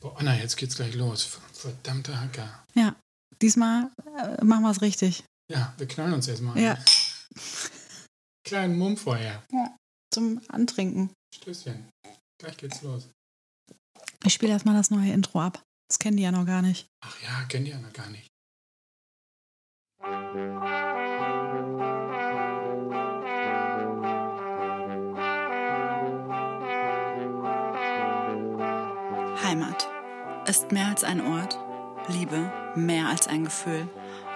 Boah, Anna, jetzt geht's gleich los. Verdammter Hacker. Ja, diesmal äh, machen wir es richtig. Ja, wir knallen uns erstmal. Ja. Kleinen Mumm vorher. Zum Antrinken. Stößchen. Gleich geht's los. Ich spiele erstmal das neue Intro ab. Das kennen die ja noch gar nicht. Ach ja, kennt ihr Anna gar nicht. Heimat ist mehr als ein Ort, Liebe mehr als ein Gefühl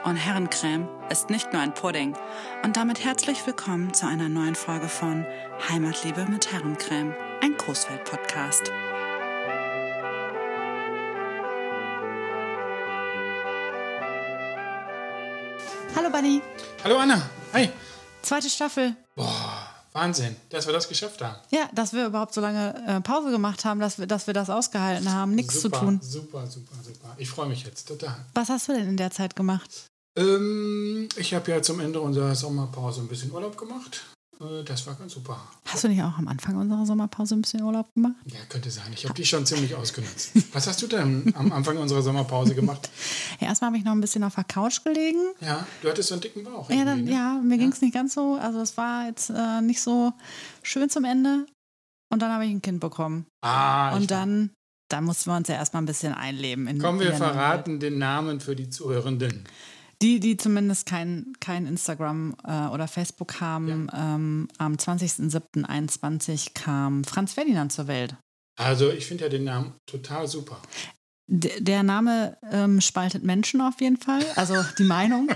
und Herrencreme ist nicht nur ein Pudding. Und damit herzlich willkommen zu einer neuen Folge von Heimatliebe mit Herrencreme, ein Großfeld-Podcast. Hallo Bunny, Hallo Anna. Hi. zweite Staffel. Boah, Wahnsinn, dass wir das geschafft haben. Ja, dass wir überhaupt so lange äh, Pause gemacht haben, dass wir, dass wir das ausgehalten haben, nichts zu tun. Super, super, super. Ich freue mich jetzt total. Was hast du denn in der Zeit gemacht? Ähm, ich habe ja zum Ende unserer Sommerpause ein bisschen Urlaub gemacht. Äh, das war ganz super. Hast du nicht auch am Anfang unserer Sommerpause ein bisschen Urlaub gemacht? Ja, könnte sein. Ich habe die schon ziemlich ausgenutzt. Was hast du denn am Anfang unserer Sommerpause gemacht? Ja, erstmal habe ich noch ein bisschen auf der Couch gelegen. Ja, du hattest so einen dicken Bauch. Ja, dann, ne? ja mir ging es nicht ganz so. Also es war jetzt äh, nicht so schön zum Ende. Und dann habe ich ein Kind bekommen. Ah, Und dann, dann mussten wir uns ja erstmal ein bisschen einleben. In, Komm, wir verraten den Namen für die Zuhörenden. Die, die zumindest kein, kein Instagram äh, oder Facebook haben, ähm, am 20.07.21 kam Franz Ferdinand zur Welt. Also, ich finde ja den Namen total super. D der Name ähm, spaltet Menschen auf jeden Fall, also die Meinung.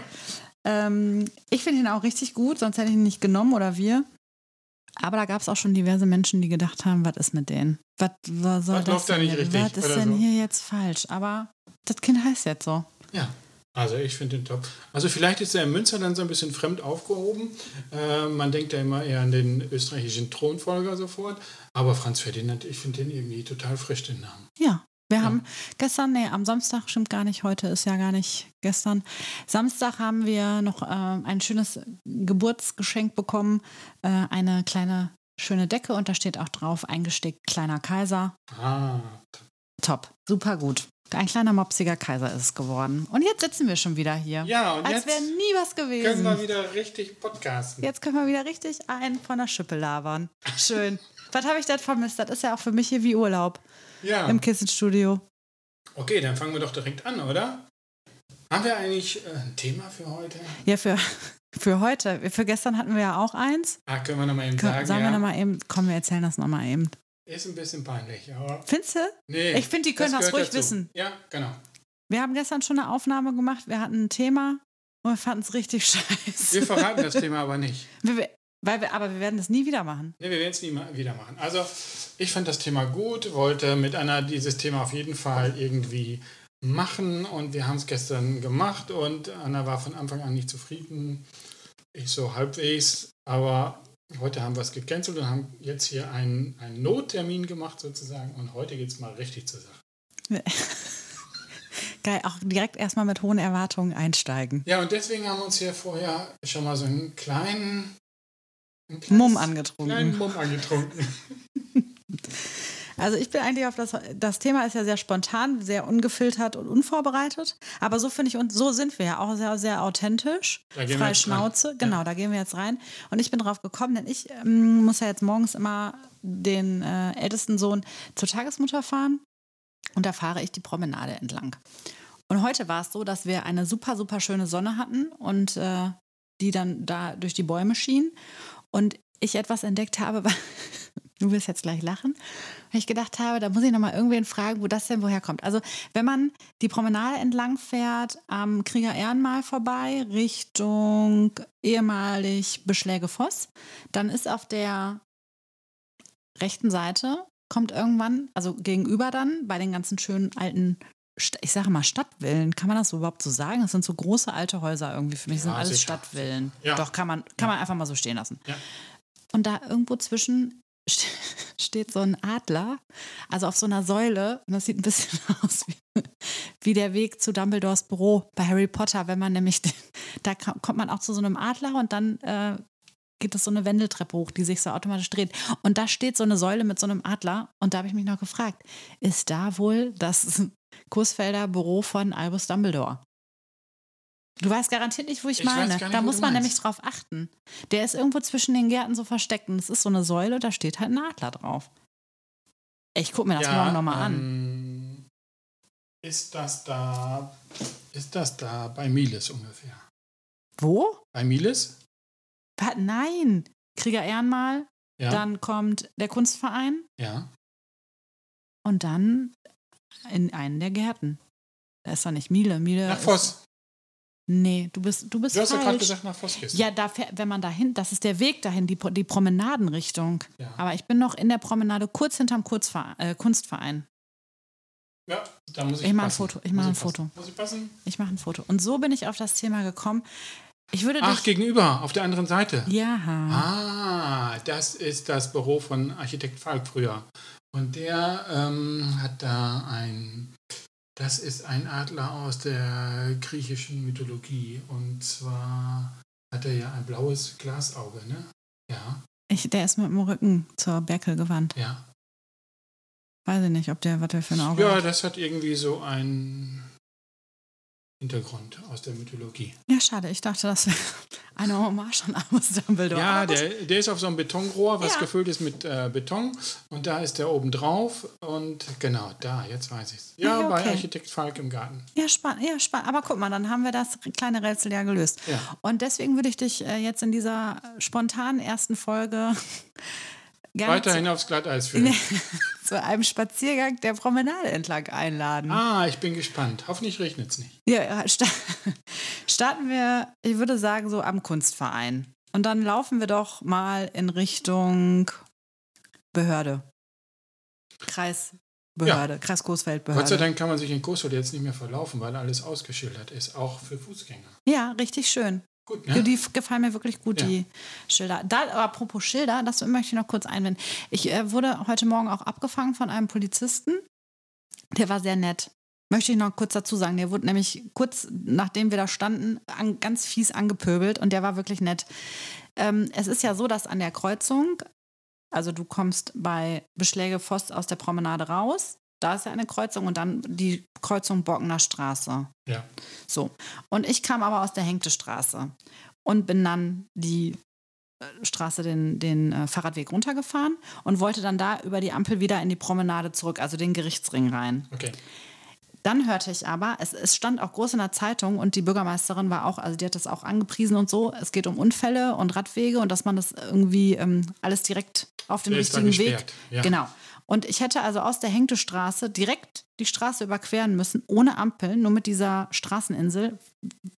ähm, ich finde ihn auch richtig gut, sonst hätte ich ihn nicht genommen oder wir. Aber da gab es auch schon diverse Menschen, die gedacht haben, was ist mit denen? Was, was soll Was das läuft da nicht richtig Was ist denn so? hier jetzt falsch? Aber das Kind heißt jetzt so. Ja, also ich finde den top. Also vielleicht ist er in Münster dann so ein bisschen fremd aufgehoben. Äh, man denkt ja immer eher an den österreichischen Thronfolger sofort. Aber Franz Ferdinand, ich finde den irgendwie total frisch, den Namen. Ja, wir haben gestern, nee, am Samstag stimmt gar nicht, heute ist ja gar nicht gestern. Samstag haben wir noch äh, ein schönes Geburtsgeschenk bekommen, äh, eine kleine schöne Decke und da steht auch drauf eingestickt kleiner Kaiser. Ah, Top, super gut. Ein kleiner mopsiger Kaiser ist es geworden. Und jetzt sitzen wir schon wieder hier. Ja, und Als jetzt wäre nie was können gewesen. wir wieder richtig podcasten. Jetzt können wir wieder richtig einen von der Schippe labern. Schön. was habe ich denn vermisst? Das ist ja auch für mich hier wie Urlaub Ja, im Kissenstudio. okay, dann fangen wir doch direkt an, oder? Haben wir eigentlich äh, ein Thema für heute? Ja, für, für heute. Für gestern hatten wir ja auch eins. Ah, können wir nochmal eben Komm, sagen, sagen wir ja. nochmal eben, komm, wir erzählen das nochmal eben. Ist ein bisschen peinlich, aber Findest du? nee. Ich finde, die können das gehört ruhig dazu. wissen. Ja, genau. Wir haben gestern schon eine Aufnahme gemacht, wir hatten ein Thema und wir fanden es richtig scheiße. Wir verraten das Thema aber nicht. Wir- weil wir, aber wir werden das nie wieder machen. Nee, wir werden es nie wieder machen. Also, ich fand das Thema gut, wollte mit Anna dieses Thema auf jeden Fall irgendwie machen und wir haben es gestern gemacht und Anna war von Anfang an nicht zufrieden. Ich so halbwegs, aber heute haben wir es gecancelt und haben jetzt hier einen, einen Nottermin gemacht sozusagen und heute geht es mal richtig zur Sache. Geil, auch direkt erstmal mit hohen Erwartungen einsteigen. Ja, und deswegen haben wir uns hier vorher schon mal so einen kleinen, ein kleines- Mumm kleinen angetrunken. Mumm angetrunken. Also ich bin eigentlich auf das, das Thema ist ja sehr spontan, sehr ungefiltert und unvorbereitet. Aber so finde ich, und so sind wir ja auch sehr, sehr authentisch. Da gehen wir Freie jetzt rein. Schnauze, genau, da gehen wir jetzt rein. Und ich bin drauf gekommen, denn ich ähm, muss ja jetzt morgens immer den äh, ältesten Sohn zur Tagesmutter fahren. Und da fahre ich die Promenade entlang. Und heute war es so, dass wir eine super, super schöne Sonne hatten und äh, die dann da durch die Bäume schien. Und ich etwas entdeckt habe, du wirst jetzt gleich lachen, weil ich gedacht habe, da muss ich nochmal irgendwen fragen, wo das denn woher kommt. Also, wenn man die Promenade entlang fährt, am Krieger Ehrenmal vorbei, Richtung ehemalig Beschläge Voss, dann ist auf der rechten Seite, kommt irgendwann, also gegenüber dann, bei den ganzen schönen alten, ich sage mal Stadtvillen, kann man das so überhaupt so sagen? Das sind so große alte Häuser irgendwie für mich, das sind Ja, alles sicher. Stadtvillen. Ja. Doch, kann man, kann man einfach mal so stehen lassen. Ja. Und da irgendwo zwischen steht so ein Adler, also auf so einer Säule. Und das sieht ein bisschen aus wie, wie der Weg zu Dumbledores Büro bei Harry Potter, wenn man nämlich, da kommt man auch zu so einem Adler und dann äh, geht es so eine Wendeltreppe hoch, die sich so automatisch dreht. Und da steht so eine Säule mit so einem Adler. Und da habe ich mich noch gefragt, ist da wohl das Kursfelder Büro von Albus Dumbledore? Du weißt garantiert nicht, wo ich, Ich meine. nicht, da muss man nämlich drauf achten. Der ist irgendwo zwischen den Gärten so versteckt. Und es ist so eine Säule, da steht halt ein Adler drauf. Ich gucke mir das morgen nochmal an. ähm, Ist das da, ist das da bei Miles ungefähr? Wo? Bei Miles? Nein. Krieger Ehrenmal, Ja. dann kommt der Kunstverein ja. und dann in einen der Gärten. Da ist doch nicht Miele. Miele Nach ist- Voss. Nee, du bist, du bist Du hast ja gerade falsch. gesagt, nach du. ja, da, fährt- wenn man dahin, das ist der Weg dahin, die, die Promenadenrichtung. Ja. Aber ich bin noch in der Promenade kurz hinterm Kurzverein, äh, Kunstverein. Ja, da muss ich Ich mach ein passen. Foto, ich Muss mach ein passen. Foto. Muss ich passen? Ich mache ein Foto. Und so bin ich auf das Thema gekommen. Ich würde Ach, gegenüber, auf der anderen Seite. Ja. Ah, das ist das Büro von Architekt Falk früher. Und der ähm, hat da ein, das ist ein Adler aus der griechischen Mythologie. Und zwar hat er ja ein blaues Glasauge, ne? Ja, Ich, der ist mit dem Rücken zur Berkel gewandt. ja. Weiß ich nicht, ob der, was der für ein Auge Ja, hat. das hat irgendwie so einen Hintergrund aus der Mythologie. Ja, schade. Ich dachte, das wäre eine Hommage an Albus Dumbledore. Ja, der, der ist auf so einem Betonrohr, was Ja. gefüllt ist mit äh, Beton. Und da ist der oben drauf. Und genau, da, jetzt weiß ich es. Ja, bei okay. Architekt Falk im Garten. Ja, spannend. Ja, spannend. Aber guck mal, dann haben wir das kleine Rätsel ja gelöst. Ja. Und deswegen würde ich dich äh, jetzt in dieser spontanen ersten Folge gerne Weiterhin aufs Glatteis führen. zu, zu einem Spaziergang der Promenade entlang einladen. Ah, ich bin gespannt. Hoffentlich regnet es nicht. Ja, ja, sta starten wir, ich würde sagen, so am Kunstverein. Und dann laufen wir doch mal in Richtung Behörde. Kreisbehörde, Kreis Coesfeld-Behörde. Gott sei Dank kann man sich in Coesfeld jetzt nicht mehr verlaufen, weil alles ausgeschildert ist, auch für Fußgänger. Ja, richtig schön. Gut, ne? Die gefallen mir wirklich gut, Ja. die Schilder. Da, aber apropos Schilder, das möchte ich noch kurz einwenden. Ich äh, wurde heute Morgen auch abgefangen von einem Polizisten. Der war sehr nett. Möchte ich noch kurz dazu sagen. Der wurde nämlich kurz nachdem wir da standen, an, ganz fies angepöbelt und der war wirklich nett. Ähm, es ist ja so, dass an der Kreuzung, also du kommst bei Beschläge Voss aus der Promenade raus, da ist ja eine Kreuzung und dann die Kreuzung Bockener Straße. Ja. So. Und ich kam aber aus der Henkte Straße und bin dann die äh, Straße, den, den äh, Fahrradweg runtergefahren und wollte dann da über die Ampel wieder in die Promenade zurück, also den Gerichtsring rein. Okay. Dann hörte ich aber, es, es stand auch groß in der Zeitung und die Bürgermeisterin war auch, also die hat das auch angepriesen und so. Es geht um Unfälle und Radwege und dass man das irgendwie ähm, alles direkt auf Der da richtigen Weg. ja. Genau. Und ich hätte also aus der Henkte Straße direkt die Straße überqueren müssen, ohne Ampeln, nur mit dieser Straßeninsel.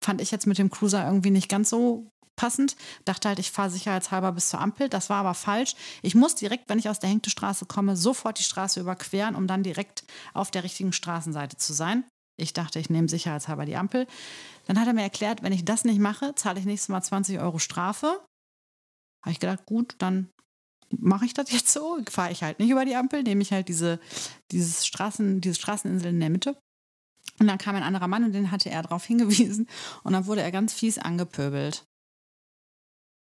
Fand ich jetzt mit dem Cruiser irgendwie nicht ganz so passend. Dachte halt, ich fahre sicherheitshalber bis zur Ampel. Das war aber falsch. Ich muss direkt, wenn ich aus der Henkte Straße komme, sofort die Straße überqueren, um dann direkt auf der richtigen Straßenseite zu sein. Ich dachte, ich nehme sicherheitshalber die Ampel. Dann hat er mir erklärt, wenn ich das nicht mache, zahle ich nächstes Mal 20 Euro Strafe. Habe ich gedacht, gut, dann mache ich das jetzt so. Fahre ich halt nicht über die Ampel, nehme ich halt diese, dieses Straßen, diese Straßeninsel in der Mitte. Und dann kam ein anderer Mann und den hatte er darauf hingewiesen. Und dann wurde er ganz fies angepöbelt.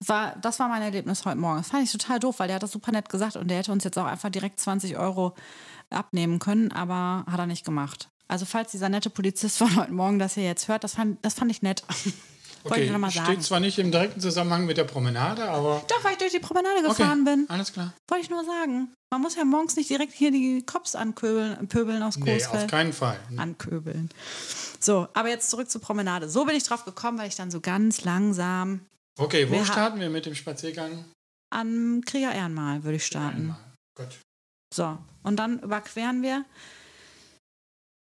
War, das war mein Erlebnis heute Morgen. Das fand ich total doof, weil der hat das super nett gesagt und der hätte uns jetzt auch einfach direkt 20 Euro abnehmen können, aber hat er nicht gemacht. Also falls dieser nette Polizist von heute Morgen das hier jetzt hört, das fand, das fand ich nett. Wollte Okay, ich noch mal steht sagen. zwar nicht im direkten Zusammenhang mit der Promenade, aber Doch, weil ich durch die Promenade okay, gefahren bin. alles klar. Wollte ich nur sagen. Man muss ja morgens nicht direkt hier die Cops anköbeln, pöbeln aus Nee, auf keinen Fall. anköbeln. So, aber jetzt zurück zur Promenade. So bin ich drauf gekommen, weil ich dann so ganz langsam Okay, wo Wir starten wir mit dem Spaziergang? am Krieger Ehrenmal würde ich starten. Einmal. Gut. So, und dann überqueren wir.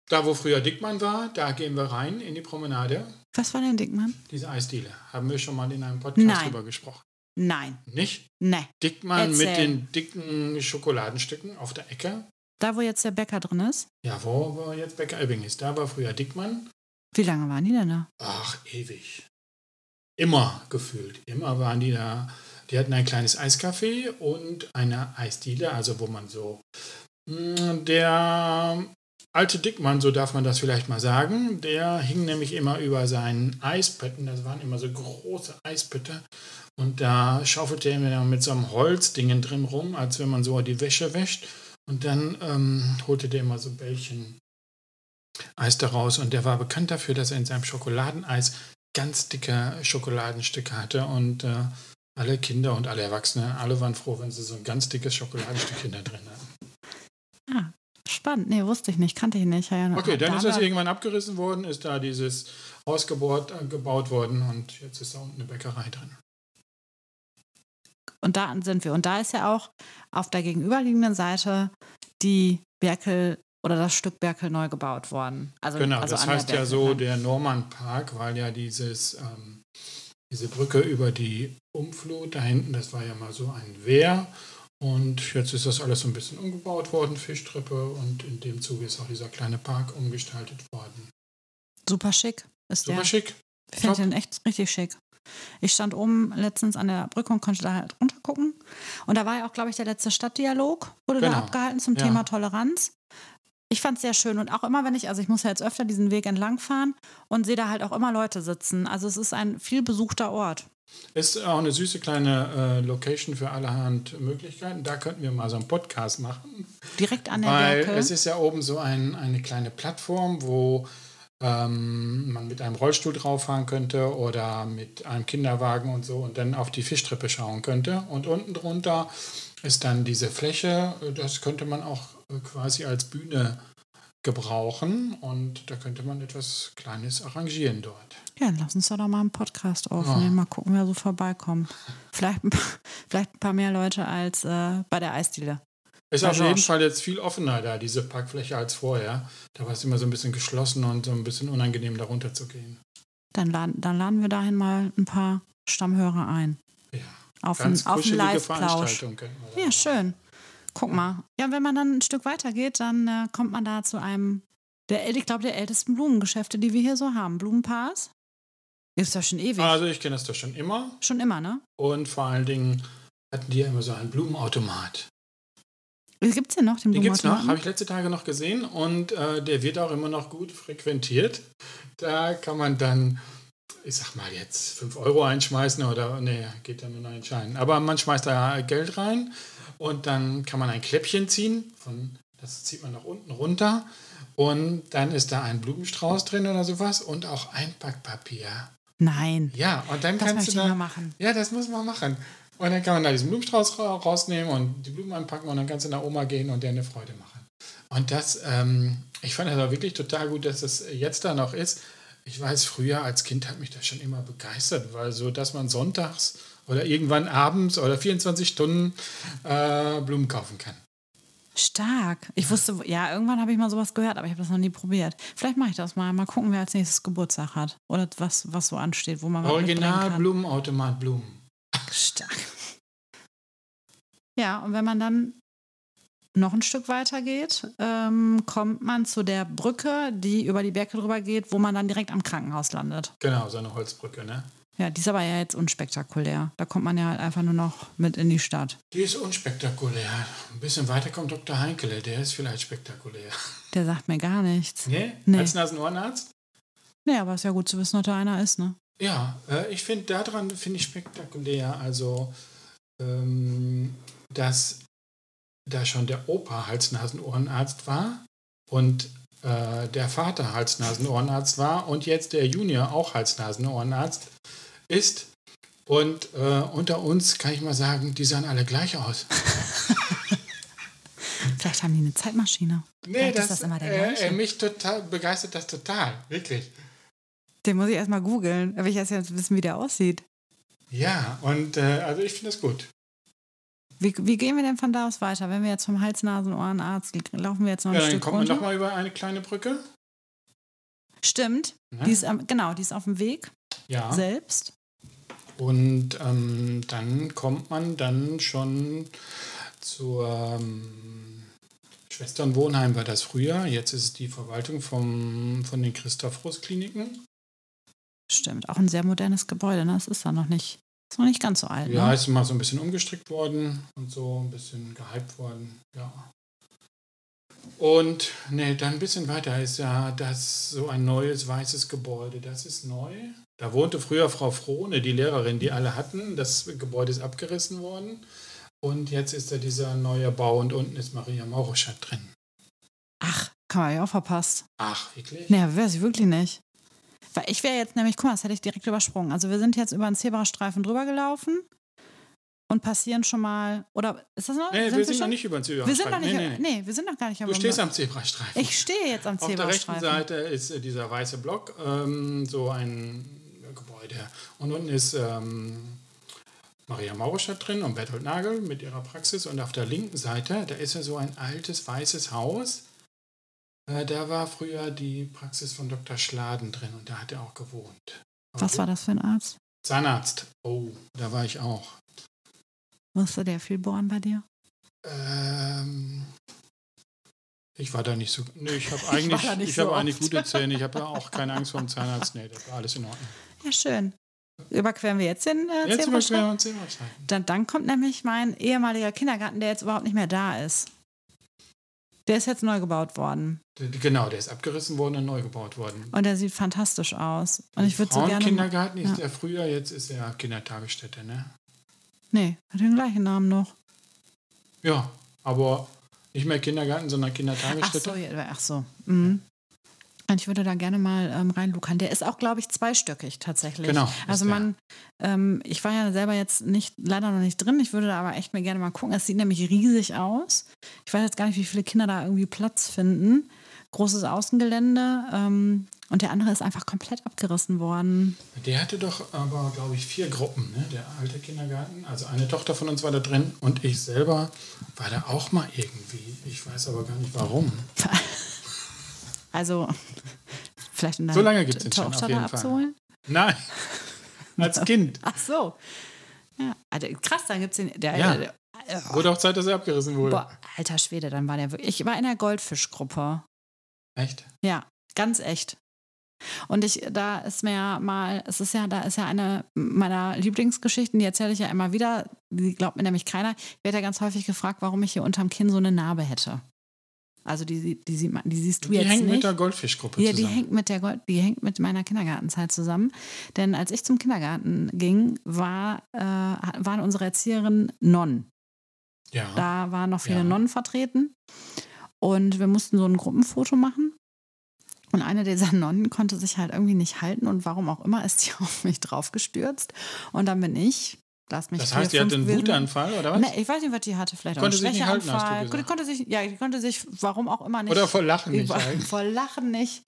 Da, wo früher Dickmann war, da gehen wir rein in die Promenade. Was war denn Dickmann? Diese Eisdiele. Haben wir schon mal in einem Podcast Nein. drüber gesprochen. Nein, Nicht? ne. Dickmann Erzähl. mit den dicken Schokoladenstücken auf der Ecke. Da, wo jetzt der Bäcker drin ist. Ja, wo, wo jetzt Bäcker Ebbing ist. Da war früher Dickmann. Wie lange waren die denn da? Ach, ewig. Immer gefühlt. Immer waren die da. Die hatten ein kleines Eiscafé und eine Eisdiele, also wo man so. mh, Der alte Dickmann, so darf man das vielleicht mal sagen, der hing nämlich immer über seinen Eisbetten. Das waren immer so große Eisbette. Und da schaufelte er mir mit so einem Holzdingen drin rum, als wenn man so die Wäsche wäscht. Und dann ähm, holte der immer so Bällchen Eis daraus. Und der war bekannt dafür, dass er in seinem Schokoladeneis ganz dicke Schokoladenstücke hatte. Und äh, alle Kinder und alle Erwachsene, alle waren froh, wenn sie so ein ganz dickes Schokoladenstückchen da drin hatten. Ah, spannend. Nee, wusste ich nicht, kannte ich nicht. Ja, Okay, dann da ist das irgendwann abgerissen worden, ist da dieses Haus gebaut, äh, gebaut worden und jetzt ist da unten eine Bäckerei drin. Und da sind wir. Und da ist ja auch auf der gegenüberliegenden Seite die Berkel oder das Stück Berkel neu gebaut worden. Also, Genau, also das heißt ja so dran. der Norman Park, weil ja dieses, ähm, diese Brücke über die Umflut da hinten, das war ja mal so ein Wehr. Und jetzt ist das alles so ein bisschen umgebaut worden, Fischtreppe. Und in dem Zuge ist auch dieser kleine Park umgestaltet worden. Super schick ist Super der. schick. Ich finde den echt richtig schick. Ich stand oben letztens an der Brücke und konnte da halt runtergucken. Und da war ja auch, glaube ich, der letzte Stadtdialog, wurde da Genau. abgehalten zum Ja. Thema Toleranz. Ich fand es sehr schön und auch immer, wenn ich, also ich muss ja jetzt öfter diesen Weg entlang fahren und sehe da halt auch immer Leute sitzen. Also es ist ein viel besuchter Ort. Ist auch eine süße kleine äh, Location für allerhand Möglichkeiten. Da könnten wir mal so einen Podcast machen. Direkt an der Weil Berkel. es ist ja oben so ein, eine kleine Plattform, wo ähm, man mit einem Rollstuhl drauf fahren könnte oder mit einem Kinderwagen und so und dann auf die Fischtreppe schauen könnte. Und unten drunter ist dann diese Fläche, das könnte man auch äh, quasi als Bühne gebrauchen und da könnte man etwas Kleines arrangieren dort. Ja, lass uns doch mal einen Podcast aufnehmen. Mal gucken, wer so vorbeikommt. Vielleicht ein paar, vielleicht ein paar mehr Leute als äh, bei der Eisdiele. Ist Ja, auf jeden. Fall jetzt viel offener da, diese Parkfläche, als vorher. Da war es immer so ein bisschen geschlossen und so ein bisschen unangenehm, da runter zu gehen. Dann laden, dann laden wir dahin mal ein paar Stammhörer ein. Ja, Auf einen ganz auf einen Live-Plausch. Ja, schön. Guck mal. Ja, wenn man dann ein Stück weiter geht, dann äh, kommt man da zu einem, der, ich glaube, der ältesten Blumengeschäfte, die wir hier so haben. Blumenpaars. Ist doch schon ewig. Also ich kenne das doch schon immer. schon immer, ne? Und vor allen Dingen hatten die ja immer so einen Blumenautomat. Gibt es denn noch den Den gibt es noch, habe ich letzte Tage noch gesehen. Und äh, der wird auch immer noch gut frequentiert. Da kann man dann, ich sag mal jetzt, 5 Euro einschmeißen oder, nee, geht ja nur noch entscheiden. Aber man schmeißt da Geld rein und dann kann man ein Kläppchen ziehen. Von, das zieht man nach unten runter. Und dann ist da ein Blumenstrauß drin oder sowas und auch Einpackpapier. Nein. Ja, und dann Das kannst du da. mal machen. Ja, das muss man machen. Und dann kann man da diesen Blumenstrauß ra- rausnehmen und die Blumen anpacken und dann kannst du nach Oma gehen und dir eine Freude machen. Und das, ähm, ich fand das auch wirklich total gut, dass das jetzt da noch ist. Ich weiß, früher als Kind hat mich das schon immer begeistert, weil so, dass man sonntags oder irgendwann abends oder 24 Stunden äh, Blumen kaufen kann. Stark. Ich wusste, ja, irgendwann habe ich mal sowas gehört, aber ich habe das noch nie probiert. Vielleicht mache ich das mal. Mal gucken, wer als nächstes Geburtstag hat. Oder was, was so ansteht, wo man was Original. Blumenautomat Blumen. Stark. Ja, und wenn man dann noch ein Stück weiter geht, ähm, kommt man zu der Brücke, die über die Berge drüber geht, wo man dann direkt am Krankenhaus landet. Genau, so eine Holzbrücke, ne? Ja, die ist aber ja jetzt unspektakulär. Da kommt man ja halt einfach nur noch mit in die Stadt. Die ist unspektakulär. Ein bisschen weiter kommt Dr. Heinkele, der ist vielleicht spektakulär. Der sagt mir gar nichts. Nee? Nee. Als Nasen-Ohrenarzt? Nee, aber ist ja gut zu wissen, dass da einer ist, ne? Ja, äh, ich finde daran finde ich spektakulär, also ähm, dass da schon der Opa Hals-Nasen-Ohrenarzt war und äh, der Vater Hals-Nasen-Ohrenarzt war und jetzt der Junior auch Hals-Nasen-Ohrenarzt ist. Und äh, unter uns kann ich mal sagen, die sahen alle gleich aus. Vielleicht haben die eine Zeitmaschine. Nee, das, ist das immer der äh, gleiche. äh, mich total begeistert das total, wirklich. Den muss ich erstmal googeln. Aber ich erst jetzt wissen, wie der aussieht. Ja, und äh, also ich finde das gut. Wie, wie gehen wir denn von da aus weiter? Wenn wir jetzt vom Hals-Nasen-Ohrenarzt laufen wir jetzt noch ein Ja, dann Stück kommt man runter? nochmal über eine kleine Brücke. Stimmt. Ne? Die ist, genau, die ist auf dem Weg ja. selbst. Und ähm, dann kommt man dann schon zur ähm, Schwesternwohnheim war das früher. Jetzt ist es die Verwaltung vom, von den Christoph-Kliniken. Stimmt. Auch ein sehr modernes Gebäude. Ne? Das ist da noch nicht, ist noch nicht ganz so alt. Ja, ne? ist mal so ein bisschen umgestrickt worden und so ein bisschen gehypt worden. Ja. Und nee, dann ein bisschen weiter ist ja das so ein neues weißes Gebäude. Das ist neu. Da wohnte früher Frau Frohne, die Lehrerin, die alle hatten. Das Gebäude ist abgerissen worden. Und jetzt ist da dieser neue Bau und unten ist Maria Mauruschat drin. Ach, kann man ja auch verpasst. Ach, wirklich? Nee, wäre sie wirklich nicht. Weil ich wäre jetzt nämlich, guck mal, das hätte ich direkt übersprungen. Also wir sind jetzt über einen Zebrastreifen drüber gelaufen und passieren schon mal. Oder ist das noch? Nee, sind wir sind schon? noch nicht über den Wir sind noch Zebrastreifen. nicht. Nee, nee. Nee, wir sind noch gar nicht Du stehst am Zebrastreifen. Ich stehe jetzt am Auf der rechten Zebrastreifen. Seite ist äh, dieser weiße Block, ähm, so ein Gebäude. Und unten ist ähm, Maria Mauerstadt drin und Bertolt Nagel mit ihrer Praxis. Und auf der linken Seite, da ist ja so ein altes weißes Haus. Äh, da war früher die Praxis von Dr. Schladen drin und da hat er auch gewohnt. Was war das für ein Arzt? Zahnarzt. Oh, da war ich auch. Musste der viel bohren bei dir? Ähm, ich war da nicht so. Nee, ich habe eigentlich, nicht ich so habe eigentlich gute Zähne. Ich habe auch keine Angst vor dem Zahnarzt. Nee, das war alles in Ordnung. Ja, schön. Überqueren wir jetzt den äh, Jetzt überqueren wir uns Zebrastreifen. Dann, dann kommt nämlich mein ehemaliger Kindergarten, der jetzt überhaupt nicht mehr da ist. Der ist jetzt neu gebaut worden. Genau, der ist abgerissen worden und neu gebaut worden. Und der sieht fantastisch aus. Und ich würde so gerne. Frauenkindergarten ist ja. der früher, jetzt ist er Kindertagesstätte, ne? Nee, hat den gleichen Namen noch. Ja, aber nicht mehr Kindergarten, sondern Ach Kindertagesstätte. so, ja, ach so. Mhm. Und ich würde da gerne mal ähm, reinluckern. Der ist auch, glaube ich, zweistöckig tatsächlich. Genau, Also man, ähm, ich war ja selber jetzt nicht, leider noch nicht drin. Ich würde da aber echt mir gerne mal gucken. Es sieht nämlich riesig aus. Ich weiß jetzt gar nicht, wie viele Kinder da irgendwie Platz finden. Großes Außengelände. Ähm, und der andere ist einfach komplett abgerissen worden. Der hatte doch aber, glaube ich, vier Gruppen, ne? Der alte Kindergarten. Also eine Tochter von uns war da drin und ich selber war da auch mal irgendwie. Ich weiß aber gar nicht warum. Also, vielleicht um So lange gibt's den schon, Tochter auf jeden da Fall. abzuholen. Nein, als Kind. Ach so. Ja, also krass, dann gibt es den. Der, Ja. der, der, Wurde auch Zeit, dass er abgerissen wurde. boah, alter Schwede, dann war der wirklich. Ich war in der Goldfischgruppe. Echt? Ja, ganz echt. Und ich, da ist mir ja mal, es ist ja, da ist ja eine meiner Lieblingsgeschichten, die erzähle ich ja immer wieder, die glaubt mir nämlich keiner. Ich werde ja ganz häufig gefragt, warum ich hier unterm Kinn so eine Narbe hätte. Also die, die, sieht man, die siehst du Die jetzt hängt nicht. mit der Goldfischgruppe Ja, die zusammen. hängt mit der Gold, die hängt mit meiner Kindergartenzeit zusammen. Denn als ich zum Kindergarten ging, war, äh, waren unsere Erzieherinnen Nonnen. ja. Da waren noch viele Ja. Nonnen vertreten. Und wir mussten so ein Gruppenfoto machen. Und eine dieser Nonnen konnte sich halt irgendwie nicht halten und warum auch immer ist die auf mich draufgestürzt. Und dann bin ich, lass mich das heißt, die hatte einen Wutanfall, oder was? Nee, ich weiß nicht, was die hatte. Vielleicht Konnte auch sich einen nicht halten, hast du gesagt. Die konnte sich, ja, die konnte sich, warum auch immer nicht. Oder vor Lachen nicht Über- halten. Vor Lachen nicht.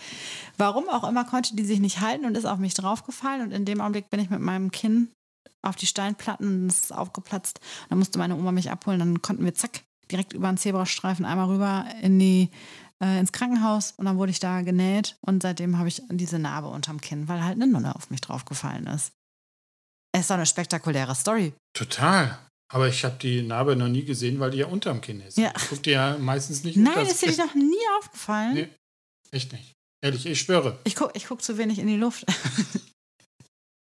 Warum auch immer konnte die sich nicht halten und ist auf mich draufgefallen. Und in dem Augenblick bin ich mit meinem Kinn auf die Steinplatten und es ist aufgeplatzt. Dann musste meine Oma mich abholen. Dann konnten wir zack direkt über den Zebrastreifen einmal rüber in die, äh, ins Krankenhaus. Und dann wurde ich da genäht. Und seitdem habe ich diese Narbe unterm Kinn, weil halt eine Nonne auf mich draufgefallen ist. Es ist doch eine spektakuläre Story. Total. Aber ich habe die Narbe noch nie gesehen, weil die ja unterm Kinn ist. Ja. Ich guck dir ja meistens nicht Nein, unters ist dir noch nie aufgefallen? Nee, echt nicht. Ehrlich, ich schwöre. Ich gucke ich guck zu wenig in die Luft.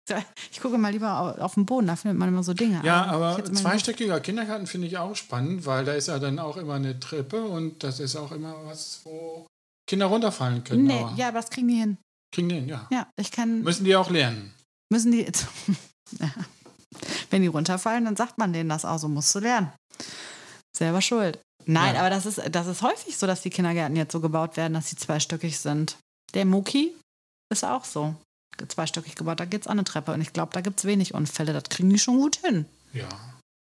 ich gucke mal lieber au- auf den Boden, da findet man immer so Dinge. Ja, aber die zweistöckiger Kindergarten finde ich auch spannend, weil da ist ja dann auch immer eine Treppe und das ist auch immer was, wo Kinder runterfallen können. Nee, aber ja, aber das kriegen die hin. Kriegen den, ja. Ja, ich kann. Müssen die auch lernen. Müssen die. Ja. Wenn die runterfallen, dann sagt man denen das auch, so musst du lernen. Selber schuld. Nein, Ja. aber das ist, das ist häufig so, dass die Kindergärten jetzt so gebaut werden, dass sie zweistöckig sind. Der Muki ist auch so. Zweistöckig gebaut, da geht es an eine Treppe. Und ich glaube, da gibt es wenig Unfälle. Das kriegen die schon gut hin. Ja,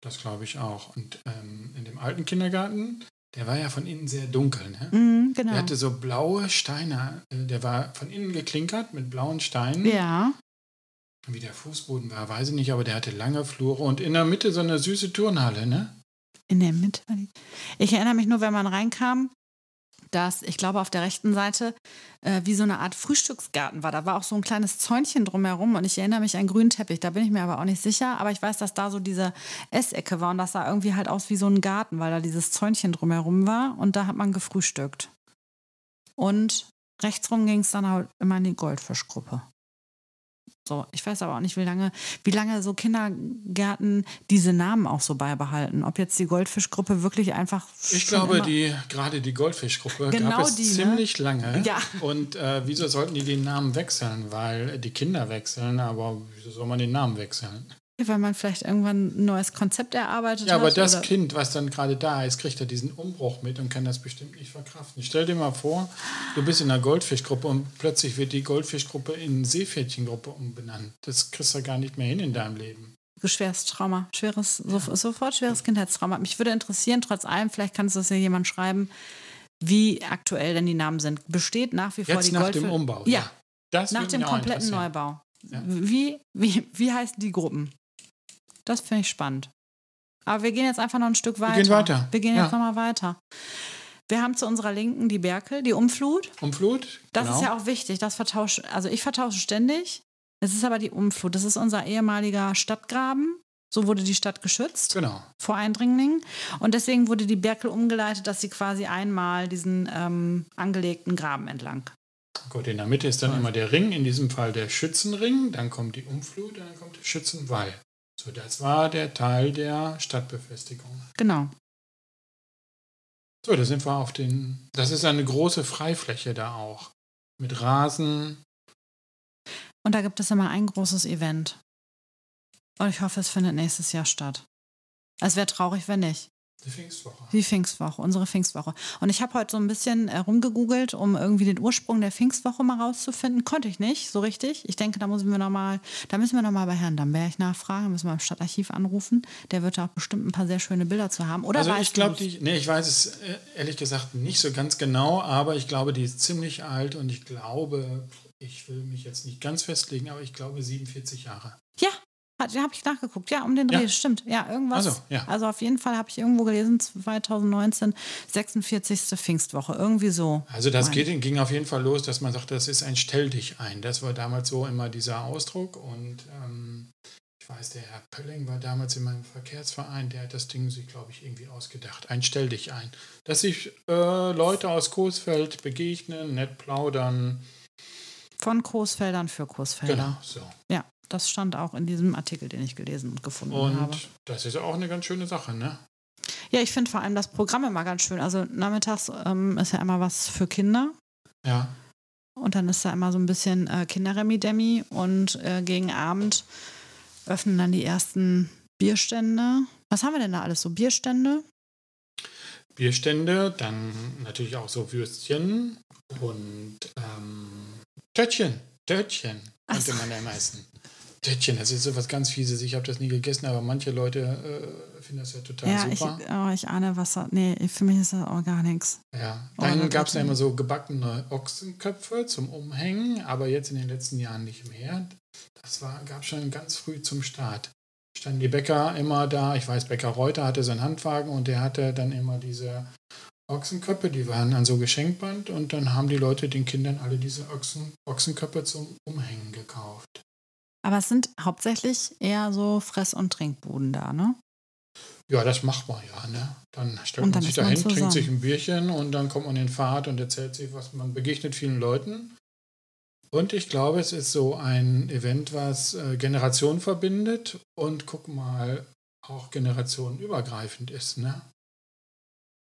das glaube ich auch. Und ähm, in dem alten Kindergarten, der war ja von innen sehr dunkel. Ne? Mhm, genau. Der hatte so blaue Steine. äh, Der war von innen geklinkert mit blauen Steinen. ja. Wie der Fußboden war, weiß ich nicht, aber der hatte lange Flure und in der Mitte so eine süße Turnhalle, ne? In der Mitte. Ich erinnere mich nur, wenn man reinkam, dass ich glaube auf der rechten Seite äh, wie so eine Art Frühstücksgarten war. Da war auch so ein kleines Zäunchen drumherum und ich erinnere mich an einen grünen Teppich. Da bin ich mir aber auch nicht sicher. Aber ich weiß, dass da so diese Essecke war und das sah irgendwie halt aus wie so ein Garten, weil da dieses Zäunchen drumherum war und da hat man gefrühstückt. Und rechtsrum ging es dann halt immer in die Goldfischgruppe. So, ich weiß aber auch nicht, wie lange, wie lange so Kindergärten diese Namen auch so beibehalten. Ob jetzt die Goldfischgruppe wirklich einfach. Ich glaube, die gerade die Goldfischgruppe Genau gab es die, ne? ziemlich lange. Ja. Und äh, wieso sollten die den Namen wechseln? Weil die Kinder wechseln, aber wieso soll man den Namen wechseln? Weil man vielleicht irgendwann ein neues Konzept erarbeitet Ja, hat. aber das oder- Kind, was dann gerade da ist, kriegt ja diesen Umbruch mit und kann das bestimmt nicht verkraften. Stell dir mal vor, du bist in einer Goldfischgruppe und plötzlich wird die Goldfischgruppe in Seepferdchengruppe umbenannt. Das kriegst du gar nicht mehr hin in deinem Leben. schweres Trauma, schweres, so, sofort schweres Kindheitstrauma. Mich würde interessieren, trotz allem, vielleicht kann es das ja jemand schreiben, wie aktuell denn die Namen sind. Besteht nach wie vor Jetzt die nach Goldfisch- dem Umbau. Ja, Das nach dem kompletten. Neubau. Ja. Wie, wie, wie heißen die Gruppen? Das finde ich spannend. Aber wir gehen jetzt einfach noch ein Stück weiter. gehen weiter. Wir gehen Ja. jetzt nochmal weiter. Wir haben zu unserer Linken die Berkel, die Umflut. Umflut? Das genau. ist ja auch wichtig. Das vertausche, also ich vertausche ständig. Es ist aber die Umflut. Das ist unser ehemaliger Stadtgraben. So wurde die Stadt geschützt Genau. vor Eindringlingen. Und deswegen wurde die Berkel umgeleitet, dass sie quasi einmal diesen ähm, angelegten Graben entlang. Gut, in der Mitte ist dann immer der Ring, in diesem Fall der Schützenring, dann kommt die Umflut und dann kommt der Schützenwall. So, das war der Teil der Stadtbefestigung. Genau. So, da sind wir auf den. Das ist eine große Freifläche da auch. Mit Rasen. Und da gibt es immer ein großes Event. Und ich hoffe, es findet nächstes Jahr statt. Es wäre traurig, wenn nicht. Die Pfingstwoche. Die Pfingstwoche, unsere Pfingstwoche. Und ich habe heute so ein bisschen äh, rumgegoogelt, um irgendwie den Ursprung der Pfingstwoche mal rauszufinden. Konnte ich nicht so richtig. Ich denke, da müssen wir noch mal, da müssen wir noch mal bei Herrn Damberg nachfragen, müssen wir im Stadtarchiv anrufen. Der wird da auch bestimmt ein paar sehr schöne Bilder zu haben. Oder also ich glaube. Nee, ich weiß es äh, ehrlich gesagt nicht so ganz genau, aber ich glaube, die ist ziemlich alt und ich glaube, ich will mich jetzt nicht ganz festlegen, aber ich glaube 47 Jahre. Ja, habe ich nachgeguckt. Ja, um den Ja. Dreh, stimmt. Ja, irgendwas. Also, ja. also auf jeden Fall habe ich irgendwo gelesen, 2019, 46. Pfingstwoche. Irgendwie so. Also das geht, ging auf jeden Fall los, dass man sagt, das ist ein Stell dich ein. Das war damals so immer dieser Ausdruck und ähm, ich weiß, der Herr Pölling war damals in meinem Verkehrsverein, der hat das Ding sich, glaube ich, irgendwie ausgedacht. Ein Stell dich ein. Dass sich äh, Leute aus Coesfeld begegnen, nett plaudern. Von Coesfeldern für Coesfelder. Genau, so. Ja, das stand auch in diesem Artikel, den ich gelesen und gefunden habe. Und das ist auch eine ganz schöne Sache, ne? Ja, ich finde vor allem das Programm immer ganz schön. Also nachmittags ähm, ist ja immer was für Kinder. Ja. Und dann ist da immer so ein bisschen äh, Kinderremi-Demi. Und äh, gegen Abend öffnen dann die ersten Bierstände. Was haben wir denn da alles so? Bierstände? Bierstände, dann natürlich auch so Würstchen und ähm, Töttchen. Töttchen Ach könnte so. man ja meisten. Töttchen, das ist so was ganz Fieses. Ich habe das nie gegessen, aber manche Leute äh, finden das ja total Ja, ich, super. oh, ich ahne was. da- Nee, für mich ist das auch gar nichts. ja. Oh, Dann gab es ja immer so gebackene Ochsenköpfe zum Umhängen, aber jetzt in den letzten Jahren nicht mehr. Das gab schon ganz früh zum Start. Standen die Bäcker immer da. Ich weiß, Bäcker Reuter hatte seinen Handwagen und der hatte dann immer diese Ochsenköpfe, die waren dann so Geschenkband und dann haben die Leute den Kindern alle diese Ochsen, Ochsenköpfe zum Umhängen gekauft. Aber es sind hauptsächlich eher so Fress- und Trinkbuden da, ne? Ja, das macht man ja, ne? Dann stellt Und man dann sich dahin, zusammen. trinkt sich ein Bierchen und dann kommt man in Fahrt und erzählt sich, was man begegnet vielen Leuten. Und ich glaube, es ist so ein Event, was äh, Generationen verbindet und guck mal, auch generationenübergreifend ist, ne?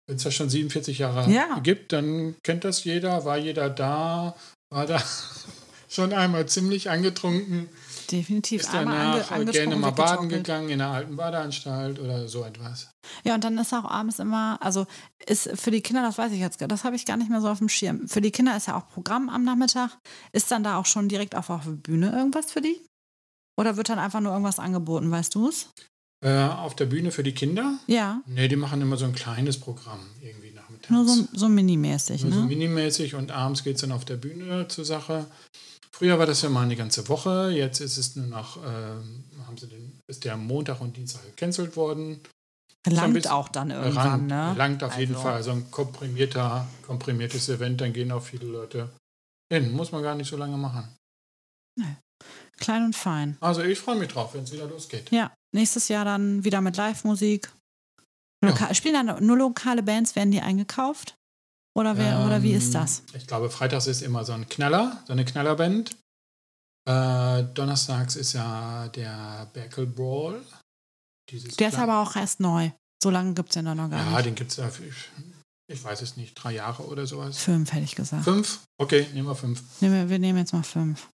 Wenn es das schon 47 Jahre Ja. gibt, dann kennt das jeder, war jeder da, war da schon einmal ziemlich angetrunken, Definitiv. ist danach ange gerne mal baden gegangen in einer alten Badeanstalt oder so etwas. Ja, und dann ist auch abends immer, also ist für die Kinder, das weiß ich jetzt, gar- das habe ich gar nicht mehr so auf dem Schirm. Für die Kinder ist ja auch Programm am Nachmittag. Ist dann da auch schon direkt auf, auf der Bühne irgendwas für die? Oder wird dann einfach nur irgendwas angeboten, weißt du es? Äh, auf der Bühne für die Kinder? Ja, Nee, die machen immer so ein kleines Programm irgendwie nachmittags. nur so, so minimäßig, Nur so ne? minimäßig und abends geht es dann auf der Bühne zur Sache. Früher war das ja mal eine ganze Woche, jetzt ist es nur noch, ähm, haben sie den, ist der Montag und Dienstag gecancelt worden. Langt bisschen- auch dann irgendwann, Rang- ne? Langt auf jeden Also- Fall. So ein komprimierter, komprimiertes Event, dann gehen auch viele Leute hin. Muss man gar nicht so lange machen. Klein und fein. Also ich freue mich drauf, wenn es wieder losgeht. Ja, nächstes Jahr dann wieder mit Live-Musik. Ja. Spielen dann nur lokale Bands, werden die eingekauft? Oder, wer, oder wie ist Ähm, das? Ich glaube, freitags ist immer so ein Knaller, so eine Knallerband. Äh, donnerstags ist ja der Berkel Brawl. Dieses Der ist aber auch erst neu. So lange gibt es den doch noch gar Ja, nicht. den gibt es für, ich, ich weiß es nicht, drei Jahre oder sowas. Fünf, hätte ich gesagt. Fünf? Okay, nehmen wir fünf. Nehmen wir, wir nehmen jetzt mal fünf.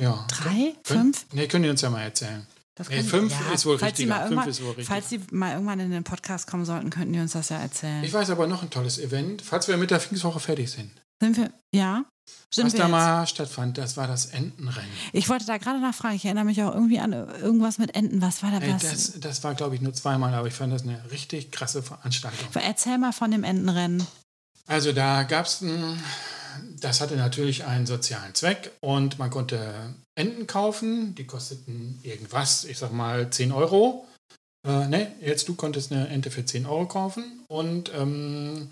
Ja. Drei? Können- Fünf? Nee, können die uns ja mal erzählen. Das Nee, fünf ja, ist wohl richtiger. Fünf ist richtig. Falls Sie mal irgendwann in den Podcast kommen sollten, könnten die uns das ja erzählen. Ich weiß aber noch ein tolles Event, falls wir mit der Pfingstwoche fertig sind. Sind wir, ja? Sind was da jetzt? mal stattfand, das war das Entenrennen. Ich wollte da gerade nachfragen. Ich erinnere mich auch irgendwie an irgendwas mit Enten. Was war da Ey, was? das, das war, glaube ich, nur zweimal, aber ich fand das eine richtig krasse Veranstaltung. Erzähl mal von dem Entenrennen. Also da gab es, das hatte natürlich einen sozialen Zweck und man konnte Enten kaufen, die kosteten irgendwas, ich sag mal 10 Euro. Äh, ne, jetzt du konntest eine Ente für 10 Euro kaufen und ähm,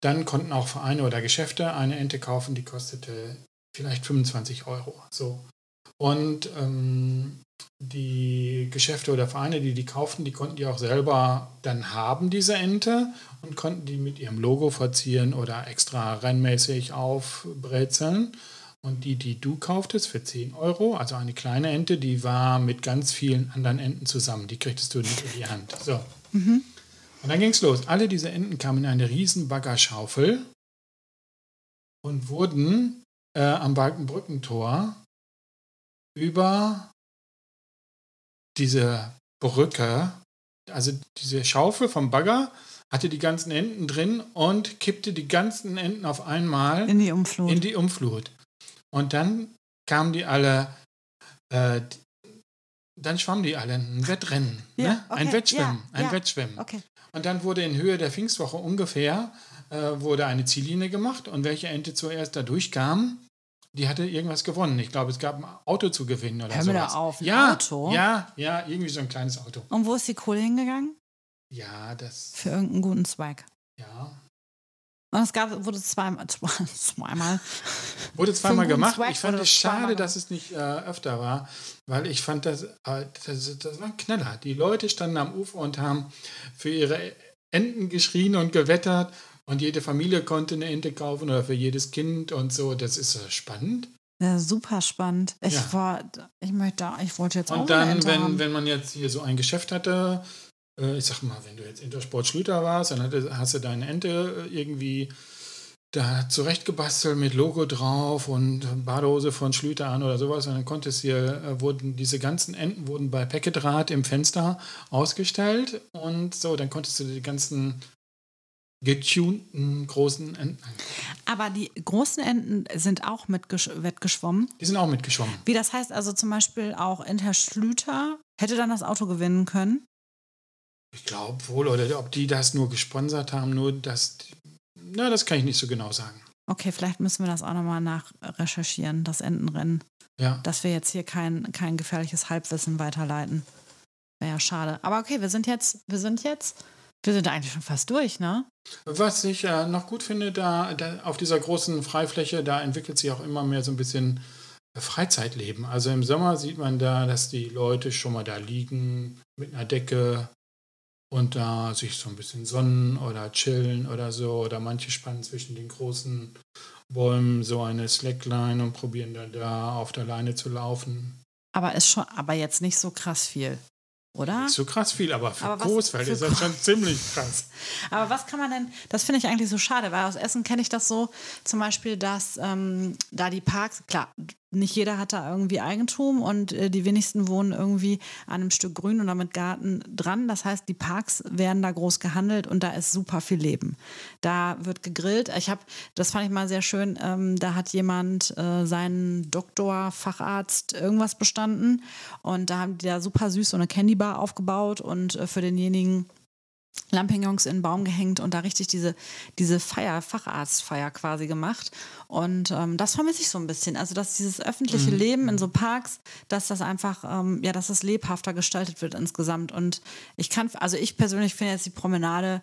dann konnten auch Vereine oder Geschäfte eine Ente kaufen, die kostete vielleicht 25 Euro. So. Und ähm, die Geschäfte oder Vereine, die die kauften, die konnten die auch selber dann haben, diese Ente, und konnten die mit ihrem Logo verzieren oder extra rennmäßig aufbrezeln. Und die, die du kauftest für 10 Euro, also eine kleine Ente, die war mit ganz vielen anderen Enten zusammen. Die kriegtest du nicht in die Hand. So. Mhm. Und dann ging es los. Alle diese Enten kamen in eine riesen Baggerschaufel und wurden äh, am Balkenbrückentor über diese Brücke, also diese Schaufel vom Bagger, hatte die ganzen Enten drin und kippte die ganzen Enten auf einmal In die Umflut. in die Umflut. Und dann kamen die alle, äh, dann schwammen die alle ein Wettrennen, Ja, ne? ein okay, Wettschwimmen, ja, ein ja. Wettschwimmen. okay. Und dann wurde in Höhe der Pfingstwoche ungefähr äh, wurde eine Ziellinie gemacht und welche Ente zuerst da durchkam, die hatte irgendwas gewonnen. Ich glaube, es gab ein Auto zu gewinnen oder Hör mir sowas. da auf, ein ja, Auto? Ja, ja, irgendwie so ein kleines Auto. Und wo ist die Kohle hingegangen? Ja, das, Für irgendeinen guten Zweig. ja. Und es gab, wurde zweimal, zweimal. Wurde zweimal gemacht. Swag Ich fand es schade, dass es nicht äh, öfter war, weil ich fand, das, äh, das, das war ein Knaller. Die Leute standen am Ufer und haben für ihre Enten geschrien und gewettert und jede Familie konnte eine Ente kaufen oder für jedes Kind und so. Das ist spannend. Ja, super spannend. Ich Ja. war, ich möchte, ich wollte jetzt auch Und dann, wenn, haben. wenn man jetzt hier so ein Geschäft hatte, äh, ich sag mal, wenn du jetzt Intersport Schlüter warst, dann hatte, hast du deine Ente äh, irgendwie da zurechtgebastelt mit Logo drauf und Badehose von Schlüter an oder sowas. Und dann konntest hier, äh, wurden diese ganzen Enten wurden bei Packetrad im Fenster ausgestellt und so, dann konntest du die ganzen getunten großen Enten. Aber die großen Enten sind auch mit wettgeschwommen. Die sind auch mitgeschwommen. Wie das heißt, also zum Beispiel auch Inter Schlüter hätte dann das Auto gewinnen können. Ich glaube wohl, oder ob die das nur gesponsert haben, nur das, na, das kann ich nicht so genau sagen. Okay, vielleicht müssen wir das auch nochmal nachrecherchieren, das Entenrennen. Ja. Dass wir jetzt hier kein, kein gefährliches Halbwissen weiterleiten. Wäre ja schade. Aber okay, wir sind jetzt, wir sind jetzt, wir sind eigentlich schon fast durch, ne? Was ich äh, noch gut finde, da, da auf dieser großen Freifläche, da entwickelt sich auch immer mehr so ein bisschen Freizeitleben. Also im Sommer sieht man da, dass die Leute schon mal da liegen mit einer Decke und da sich so ein bisschen sonnen oder chillen oder so. Oder manche spannen zwischen den großen Bäumen so eine Slackline und probieren dann da auf der Leine zu laufen. Aber ist schon, aber jetzt nicht so krass viel, oder? Nicht so krass viel, aber für Aber Großfeld für ist das schon ziemlich krass. Aber was kann man denn, das finde ich eigentlich so schade, weil aus Essen kenne ich das so, zum Beispiel, dass ähm, da die Parks, klar, nicht jeder hat da irgendwie Eigentum und äh, die wenigsten wohnen irgendwie an einem Stück Grün oder mit Garten dran. Das heißt, die Parks werden da groß gehandelt und da ist super viel Leben. Da wird gegrillt. Ich habe, das fand ich mal sehr schön, ähm, da hat jemand äh, seinen Doktor, Facharzt irgendwas bestanden und da haben die da super süß so eine Candybar aufgebaut und äh, für denjenigen Lampignons in den Baum gehängt und da richtig diese, diese Feier, Facharztfeier quasi gemacht. Und ähm, das vermisse ich so ein bisschen. Also, dass dieses öffentliche Leben in so Parks, dass das einfach, ähm, ja, dass das lebhafter gestaltet wird insgesamt. Und ich kann, also ich persönlich finde jetzt die Promenade,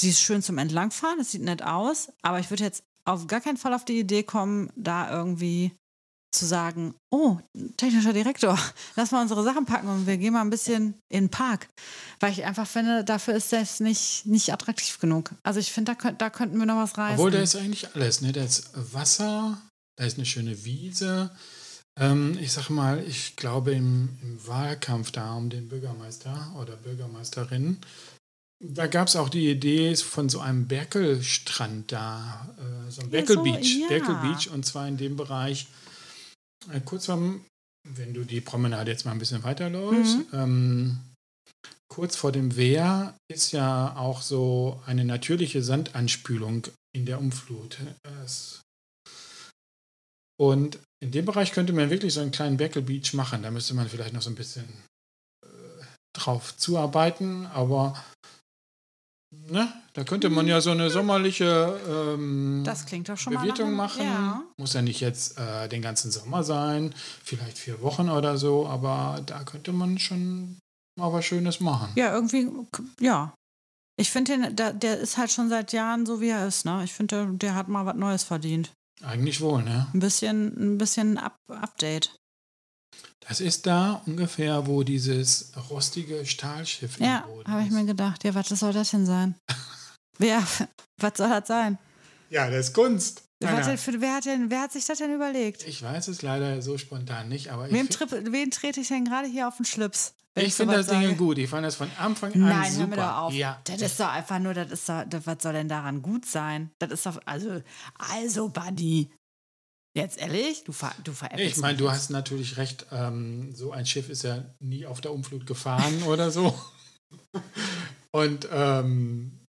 die ist schön zum Entlangfahren, das sieht nett aus, aber ich würde jetzt auf gar keinen Fall auf die Idee kommen, da irgendwie zu sagen, oh, technischer Direktor, lass mal unsere Sachen packen und wir gehen mal ein bisschen in den Park. Weil ich einfach finde, dafür ist das nicht, nicht attraktiv genug. Also ich finde, da, könnt, da könnten wir noch was reißen. Obwohl, da ist eigentlich alles. Ne? Da ist Wasser, da ist eine schöne Wiese, Ähm, ich sag mal, ich glaube im, im Wahlkampf da um den Bürgermeister oder Bürgermeisterin, da gab es auch die Idee von so einem Berkelstrand da, äh, so ein Berkel Beach, ja. Berkel Beach und zwar in dem Bereich kurz vom, wenn du die Promenade jetzt mal ein bisschen weiterläufst, Mhm. ähm, kurz vor dem Wehr ist ja auch so eine natürliche Sandanspülung in der Umflut. Und in dem Bereich könnte man wirklich so einen kleinen Berkel Beach machen. Da müsste man vielleicht noch so ein bisschen äh, drauf zuarbeiten, aber ne, da könnte man ja so eine sommerliche ähm, Das klingt doch schon mal Bewirtung machen. Ja. Muss ja nicht jetzt äh, den ganzen Sommer sein, vielleicht vier Wochen oder so, aber da könnte man schon mal was Schönes machen. Ja, irgendwie, ja. Ich finde den, der, der ist halt schon seit Jahren so, wie er ist, ne? Ich finde, der, der hat mal was Neues verdient. Eigentlich wohl, ne? Ein bisschen, ein bisschen Up Update. Das ist da ungefähr, wo dieses rostige Stahlschiff Ja, habe ich mir gedacht. Ja, was soll das denn sein? wer, was soll das sein? Ja, das ist Kunst. Denn für, wer, hat denn, wer hat sich das denn überlegt? Ich weiß es leider so spontan nicht, aber Wem, tripp, wen trete ich denn gerade hier auf den Schlips? ich finde das Ding sage? gut. Ich fand das von Anfang an Nein, super. hör mir doch auf. Ja, das ist doch einfach nur, das ist doch, das, was soll denn daran gut sein? Das ist doch, also, also, Buddy. Jetzt ehrlich? Du, ver, du veräppelst ich meine, du hast natürlich recht. Ähm, so ein Schiff ist ja nie auf der Umflut gefahren oder so. Und ähm,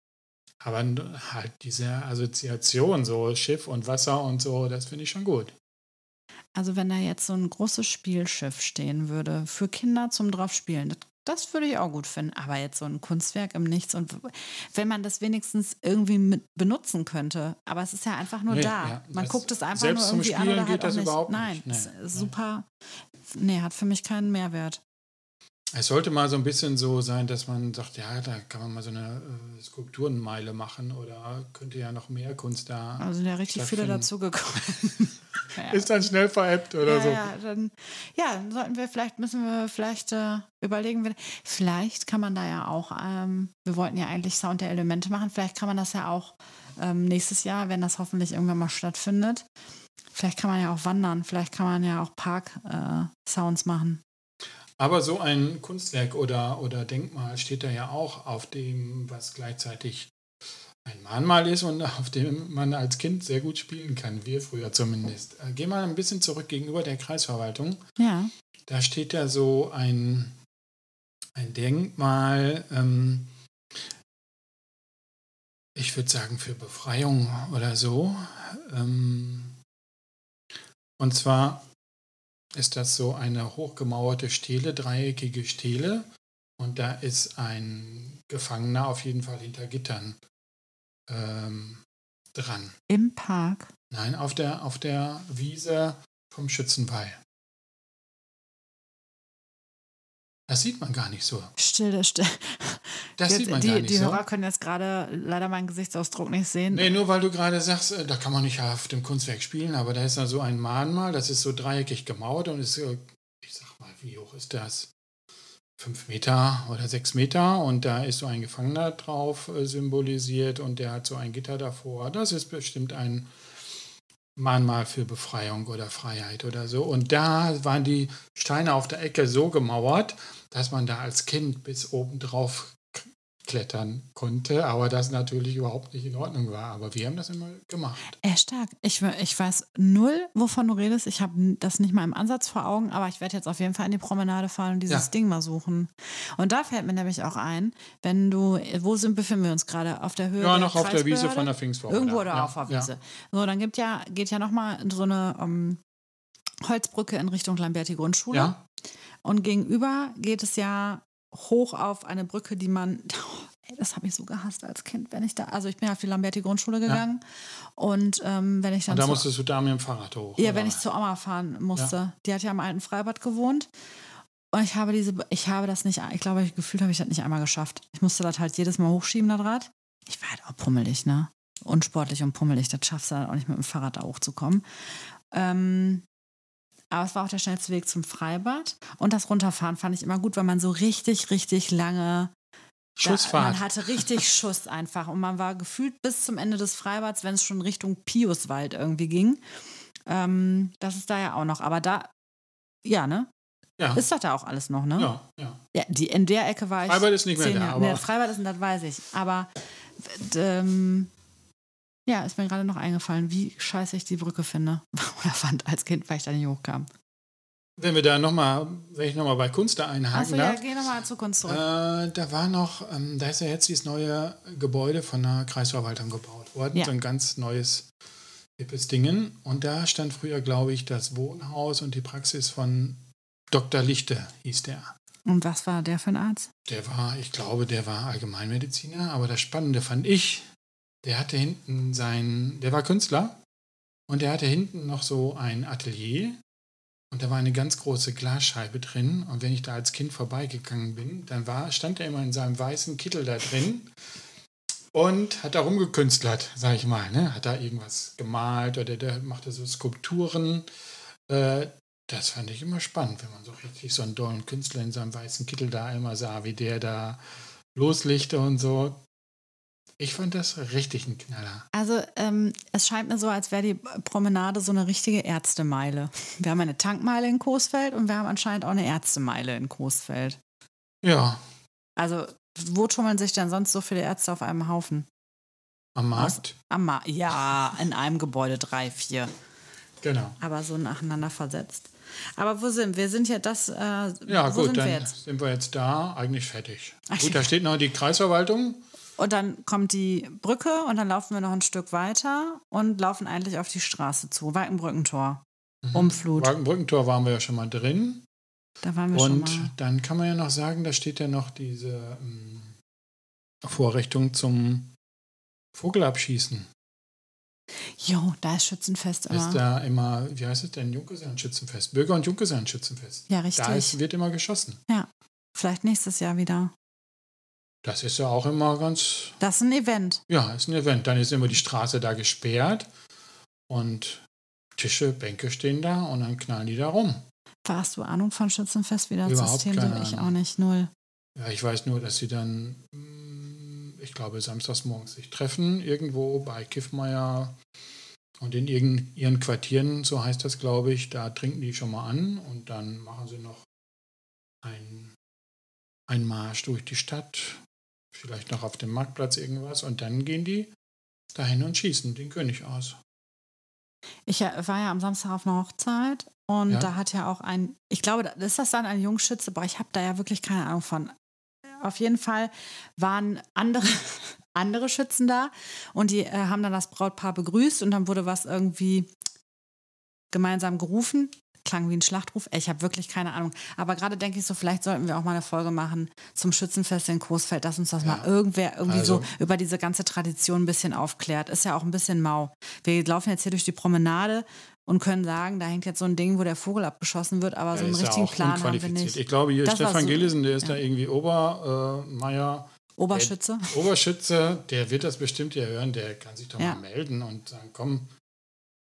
aber halt diese Assoziation, so Schiff und Wasser und so, das finde ich schon gut. Also wenn da jetzt so ein großes Spielschiff stehen würde für Kinder zum draufspielen, das, das würde ich auch gut finden. Aber jetzt so ein Kunstwerk im Nichts und wenn man das wenigstens irgendwie mit benutzen könnte. Aber es ist ja einfach nur Nee, da. ja, man das- guckt es einfach nur irgendwie an Spielen oder halt geht das auch nicht. überhaupt nicht. Nein, Nee, super. Nee, hat für mich keinen Mehrwert. Es sollte mal so ein bisschen so sein, dass man sagt, ja, da kann man mal so eine äh, Skulpturenmeile machen oder könnte ja noch mehr Kunst da. Also sind ja richtig viele stattfinden. dazugekommen. ja. Ist dann schnell veräppt oder ja, so. ja, dann, ja, sollten wir vielleicht, müssen wir vielleicht äh, überlegen, vielleicht kann man da ja auch, ähm, wir wollten ja eigentlich Sound der Elemente machen, vielleicht kann man das ja auch ähm, nächstes Jahr, wenn das hoffentlich irgendwann mal stattfindet, vielleicht kann man ja auch wandern, vielleicht kann man ja auch Park-Sounds machen. Aber so ein Kunstwerk oder, oder Denkmal steht da ja auch auf dem, was gleichzeitig ein Mahnmal ist und auf dem man als Kind sehr gut spielen kann, wir früher zumindest. Äh, Geh mal ein bisschen zurück gegenüber der Kreisverwaltung. Ja, Da steht ja so ein, ein Denkmal, ähm, ich würde sagen für Befreiung oder so. Ähm, und zwar ist das so eine hochgemauerte Stele, dreieckige Stele. Und da ist ein Gefangener auf jeden Fall hinter Gittern ähm, dran. im Park. Nein, auf der, auf der Wiese vom Schützenwall. Das sieht man gar nicht so. Stille, still. Das Jetzt, sieht man die, gar nicht die so. Hörer können jetzt gerade leider meinen Gesichtsausdruck nicht sehen. Nee, nur weil du gerade sagst, äh, da kann man nicht auf dem Kunstwerk spielen, aber da ist da so ein Mahnmal, das ist so dreieckig gemauert und ist, ich sag mal, wie hoch ist das? Fünf Meter oder sechs Meter und da ist so ein Gefangener drauf äh, symbolisiert und der hat so ein Gitter davor. Das ist bestimmt ein Mahnmal für Befreiung oder Freiheit oder so. Und da waren die Steine auf der Ecke so gemauert, dass man da als Kind bis oben drauf klettern konnte, aber das natürlich überhaupt nicht in Ordnung war. Aber wir haben das immer gemacht. Äh, stark. Ich, ich weiß null, wovon du redest. Ich habe das nicht mal im Ansatz vor Augen, aber ich werde jetzt auf jeden Fall an die Promenade fahren und dieses Ja. Ding mal suchen. Und da fällt mir nämlich auch ein, wenn du, wo sind, befinden wir uns gerade? Auf der Höhe Ja, der noch auf der Wiese von der Pfingstwoche. Irgendwo da. oder ja, auf der ja. Wiese. So, dann gibt ja, geht ja nochmal so eine ähm, Holzbrücke in Richtung Lamberti Grundschule. Ja, Und gegenüber geht es ja hoch auf eine Brücke, die man. Oh, ey, das habe ich so gehasst als Kind, wenn ich da. Also ich bin ja auf die Lamberti Grundschule gegangen. Und ähm, wenn ich dann. und da zu- musstest du da mit dem Fahrrad hoch. ja, oder? wenn ich zur Oma fahren musste. Die hat ja am alten Freibad gewohnt. Und ich habe diese, ich habe das nicht, ich glaube, ich, gefühlt habe ich das nicht einmal geschafft. Ich musste das halt jedes Mal hochschieben, das Rad. Ich war halt auch pummelig, ne? Unsportlich und pummelig. Das schaffst du halt auch nicht mit dem Fahrrad da hochzukommen. Ähm, aber es war auch der schnellste Weg zum Freibad. Und das Runterfahren fand ich immer gut, weil man so richtig, richtig lange da, Schussfahrt. man hatte richtig Schuss einfach und man war gefühlt bis zum Ende des Freibads, wenn es schon Richtung Piuswald irgendwie ging. Ähm, das ist da ja auch noch. Aber da Ja, ne? Ja. Ist doch da auch alles noch, ne? ja, ja. Ja, die, in der Ecke war ich. Freibad ist nicht mehr da, aber- Nee, Freibad ist, das weiß ich. Aber ähm, ja, ist mir gerade noch eingefallen, wie scheiße ich die Brücke finde. Oder fand als Kind, weil ich da nicht hochkam. Wenn wir da nochmal, wenn ich nochmal bei Kunst da einhaken Achso, ja, geh nochmal zur Kunst zurück. Äh, da war noch, ähm, da ist ja jetzt dieses neue Gebäude von der Kreisverwaltung gebaut worden. Ja. So ein ganz neues, hippes Dingen. Und da stand früher, glaube ich, das Wohnhaus und die Praxis von Dr. Lichte, hieß der. Und was war der für ein Arzt? Der war, ich glaube, der war Allgemeinmediziner, aber das Spannende fand ich, der hatte hinten sein, der war Künstler und der hatte hinten noch so ein Atelier und da war eine ganz große Glasscheibe drin und wenn ich da als Kind vorbeigegangen bin, dann war, stand er immer in seinem weißen Kittel da drin und hat da rumgekünstlert, sag ich mal, ne? hat da irgendwas gemalt oder der machte so Skulpturen. Äh, das fand ich immer spannend, wenn man so richtig so einen dollen Künstler in seinem weißen Kittel da immer sah, wie der da loslichte und so. Ich fand das richtig ein Knaller. Also, ähm, es scheint mir so, als wäre die Promenade so eine richtige Ärztemeile. Wir haben eine Tankmeile in Coesfeld und wir haben anscheinend auch eine Ärztemeile in Coesfeld. Ja, Also, wo tummeln sich denn sonst so viele Ärzte auf einem Haufen? am Markt. Am Ma ja, in einem Gebäude drei, vier. Genau. Aber so nacheinander versetzt. Aber wo sind wir? Wir sind ja das. Äh, Ja, gut, sind dann wir jetzt? sind wir jetzt da, eigentlich fertig. Ach, gut, da steht noch die Kreisverwaltung. Und dann kommt die Brücke und dann laufen wir noch ein Stück weiter und laufen eigentlich auf die Straße zu. Walkenbrückentor. Mhm. Umflut. Wagenbrückentor waren wir ja schon mal drin. Da waren wir Und schon mal. dann kann man ja noch sagen, da steht ja noch diese ähm, Vorrichtung zum Vogelabschießen. Jo, da ist Schützenfest immer. Ist da immer, wie heißt es denn, Junggesellenschützenfest? Bürger- und Junggesellenschützenfest. ja, richtig. Da ist, wird immer geschossen. Vielleicht nächstes Jahr wieder. Das ist ja auch immer ganz, Das ist ein Event. ja, ist ein Event. Dann ist immer die Straße da gesperrt und Tische, Bänke stehen da und dann knallen die da rum. Hast du Ahnung von Schützenfest, wie das Überhaupt System keine Ich Ahnung. auch nicht, null. Ja, ich weiß nur, dass sie dann, mm, ich glaube, samstags morgens sich treffen, irgendwo bei Kiffmeier und in irgend, ihren Quartieren, so heißt das, glaube ich, da trinken die schon mal an und dann machen sie noch einen, einen Marsch durch die Stadt, vielleicht noch auf dem Marktplatz irgendwas und dann gehen die dahin und schießen den König aus. Ich äh, war ja am Samstag auf einer Hochzeit und Ja. da hat ja auch ein, ich glaube, ist das dann ein Jungschütze? Boah, ich habe da ja wirklich keine Ahnung von. Auf jeden Fall waren andere, andere Schützen da und die äh, haben dann das Brautpaar begrüßt und dann wurde was irgendwie gemeinsam gerufen. Klang wie ein Schlachtruf. Ich habe wirklich keine Ahnung. Aber gerade denke ich so, vielleicht sollten wir auch mal eine Folge machen zum Schützenfest in Coesfeld, dass uns das Ja. mal irgendwer irgendwie Also- so über diese ganze Tradition ein bisschen aufklärt. Ist ja auch ein bisschen mau. Wir laufen jetzt hier durch die Promenade und können sagen, da hängt jetzt so ein Ding, wo der Vogel abgeschossen wird, aber so Der einen ja richtigen auch Plan haben wir nicht. Ich glaube, hier Das Stefan so- Gillesen, der ist ja. da irgendwie Obermeier. Oberschütze. Oberschütze, der wird das bestimmt ja hören, der kann sich doch Ja. mal melden und sagen, komm,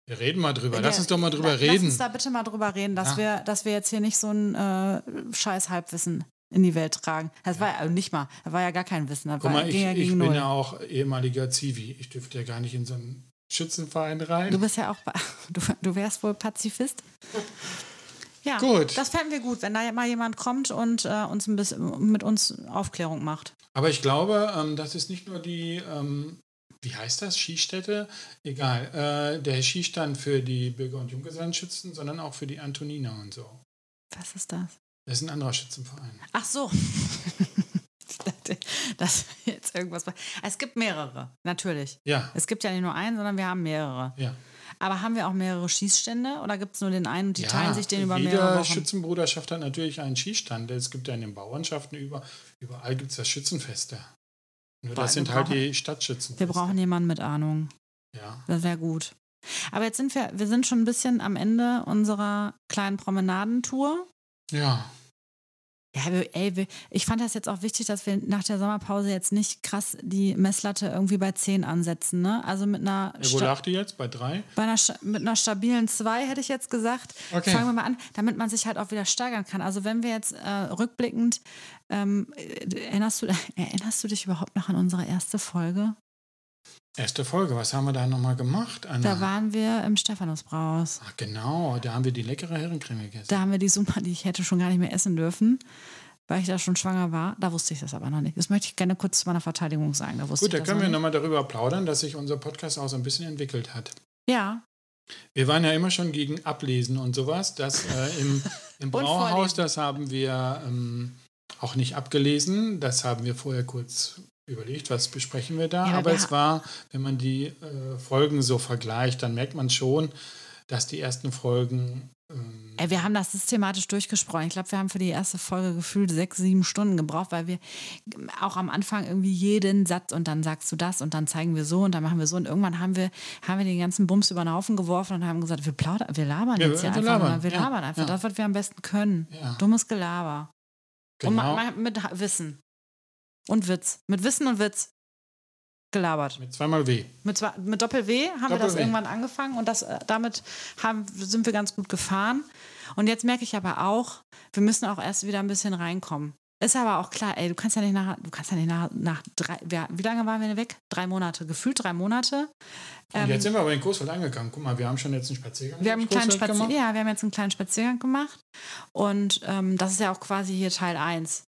wir reden mal drüber. Lass uns doch mal drüber Lass reden. uns da bitte mal drüber reden, dass, Ja. wir, dass wir jetzt hier nicht so ein äh, scheiß Halbwissen in die Welt tragen. Das war ja also nicht mal, das war ja gar kein Wissen. Guck war, mal, ich, ja ich bin null. ja auch ehemaliger Zivi. Ich dürfte ja gar nicht in so einen Schützenverein rein. Du bist ja auch, du, du wärst wohl Pazifist. Ja, Gut. das fänden wir gut, wenn da mal jemand kommt und äh, uns ein bisschen mit uns Aufklärung macht. Aber ich glaube, ähm, das ist nicht nur die, ähm, wie heißt das, Skistätte? Egal, äh, der Skistand für die Bürger- und Junggesellenschützen, sondern auch für die Antoniner und so. Was ist das? Das ist ein anderer Schützenverein. Ach so. ich dachte, dass jetzt irgendwas. Es gibt mehrere, natürlich. Ja, Es gibt ja nicht nur einen, sondern wir haben mehrere. ja. Aber haben wir auch mehrere Schießstände oder gibt es nur den einen und die ja, teilen sich den über mehrere Wochen? Schützenbruderschaft hat natürlich einen Skistand. Es gibt ja in den Bauernschaften über, überall gibt es das Schützenfeste. Nur das sind halt brauchen- die Stadtschützenfeste. Wir brauchen jemanden mit Ahnung. Ja. Das wäre gut. Aber jetzt sind wir, wir sind schon ein bisschen am Ende unserer kleinen Promenadentour. Ja, Ja, ey, ich fand das jetzt auch wichtig, dass wir nach der Sommerpause jetzt nicht krass die Messlatte irgendwie bei 10 ansetzen. Ne? Also mit einer, Ja, wo lag die jetzt? Bei drei? bei einer, mit einer stabilen 2 hätte ich jetzt gesagt. Okay. Fangen wir mal an, damit man sich halt auch wieder steigern kann. Also wenn wir jetzt äh, rückblickend, ähm, äh, erinnerst, du, erinnerst du dich überhaupt noch an unsere erste Folge? Erste Folge, was haben wir da nochmal gemacht? Anna? Da waren wir im Stephanusbraus. Ach, genau, da haben wir die leckere Herrencreme gegessen. Da haben wir die Suppe, die ich hätte schon gar nicht mehr essen dürfen, weil ich da schon schwanger war. Da wusste ich das aber noch nicht. Das möchte ich gerne kurz zu meiner Verteidigung sagen. Da Gut, da können wir noch nochmal darüber plaudern, dass sich unser Podcast auch so ein bisschen entwickelt hat. Ja, Wir waren ja immer schon gegen Ablesen und sowas. Das äh, im, im Brauhaus, das haben wir ähm, auch nicht abgelesen. Das haben wir vorher kurz überlegt, was besprechen wir da. Ja, aber wir es war, wenn man die äh, Folgen so vergleicht, dann merkt man schon, dass die ersten Folgen ähm, wir haben das systematisch durchgesprochen. Ich glaube, wir haben für die erste Folge gefühlt sechs, sieben Stunden gebraucht, weil wir auch am Anfang irgendwie jeden Satz und dann sagst du das und dann zeigen wir so und dann machen wir so und irgendwann haben wir, haben wir den ganzen Bums über den Haufen geworfen und haben gesagt, wir, plaudern, wir labern Ja, jetzt hier wir einfach labern. Wir ja, labern einfach ja. das, was wir am besten können. Ja. Dummes Gelaber. Und genau, ma, mit Wissen. Und Witz. Mit Wissen und Witz gelabert. mit zweimal W. Mit, zwei, mit Doppel-W haben wir das Doppel-W. irgendwann angefangen und das, äh, damit haben, sind wir ganz gut gefahren. Und jetzt merke ich aber auch, wir müssen auch erst wieder ein bisschen reinkommen. Ist aber auch klar, ey, du kannst ja nicht nach, du kannst ja nicht nach, nach drei, wie lange waren wir denn weg? Drei Monate, gefühlt drei Monate. Und Ähm, jetzt sind wir aber in Coesfeld angegangen. Guck mal, wir haben schon jetzt einen Spaziergang wir haben, einen kleinen Spazier gemacht. ja, wir haben jetzt einen kleinen Spaziergang gemacht. Und ähm, das ist ja auch quasi hier Teil 1.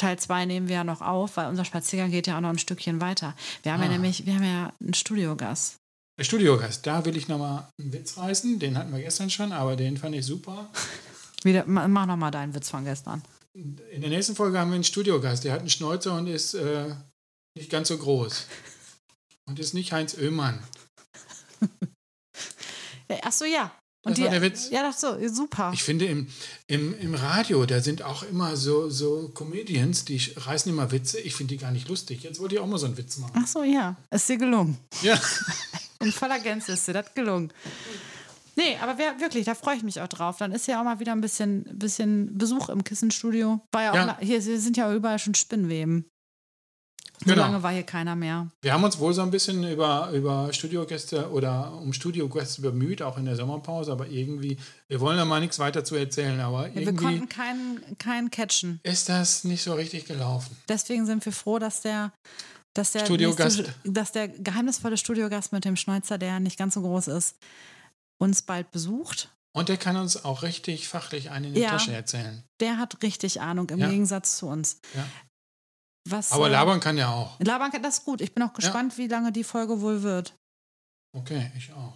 Teil 2 nehmen wir ja noch auf, weil unser Spaziergang geht ja auch noch ein Stückchen weiter. Wir haben ja Ah. nämlich, wir haben ja einen Studiogast. Der Studiogast, da will ich nochmal einen Witz reißen. Den hatten wir gestern schon, aber den fand ich super. Wieder, ma- mach noch mal deinen Witz von gestern. In der nächsten Folge haben wir einen Studiogast. Der hat einen Schnäuzer und ist äh, nicht ganz so groß. Und ist nicht Heinz Oehmann. Ja, ja. Das war der Witz. Ja, das so, super. Ich finde, im, im, im Radio, da sind auch immer so, so Comedians, die reißen immer Witze. Ich finde die gar nicht lustig. Jetzt wollte ich auch mal so einen Witz machen. Ach so, ja. Ist dir gelungen. Ja. In voller Gänze ist dir das gelungen. Nee, aber wer, wirklich, da freue ich mich auch drauf. Dann ist ja auch mal wieder ein bisschen, bisschen Besuch im Kissenstudio. War ja auch, Ja. hier hier sind ja überall schon Spinnweben. So Genau. lange war hier keiner mehr. Wir haben uns wohl so ein bisschen über, über Studiogäste oder um Studiogäste bemüht, auch in der Sommerpause, aber irgendwie, wir wollen da mal nichts weiter zu erzählen, aber Ja, wir irgendwie konnten keinen, keinen catchen. ist das nicht so richtig gelaufen. Deswegen sind wir froh, dass der, dass der, nächste- dass der geheimnisvolle Studiogast mit dem Schnäuzer, der nicht ganz so groß ist, uns bald besucht. Und der kann uns auch richtig fachlich einen in die Ja. Tasche erzählen. Der hat richtig Ahnung im Ja. Gegensatz zu uns. Ja. Was, Aber äh, labern kann ja auch. Labern kann das ist gut. Ich bin auch gespannt, wie lange die Folge wohl wird. Okay, ich auch.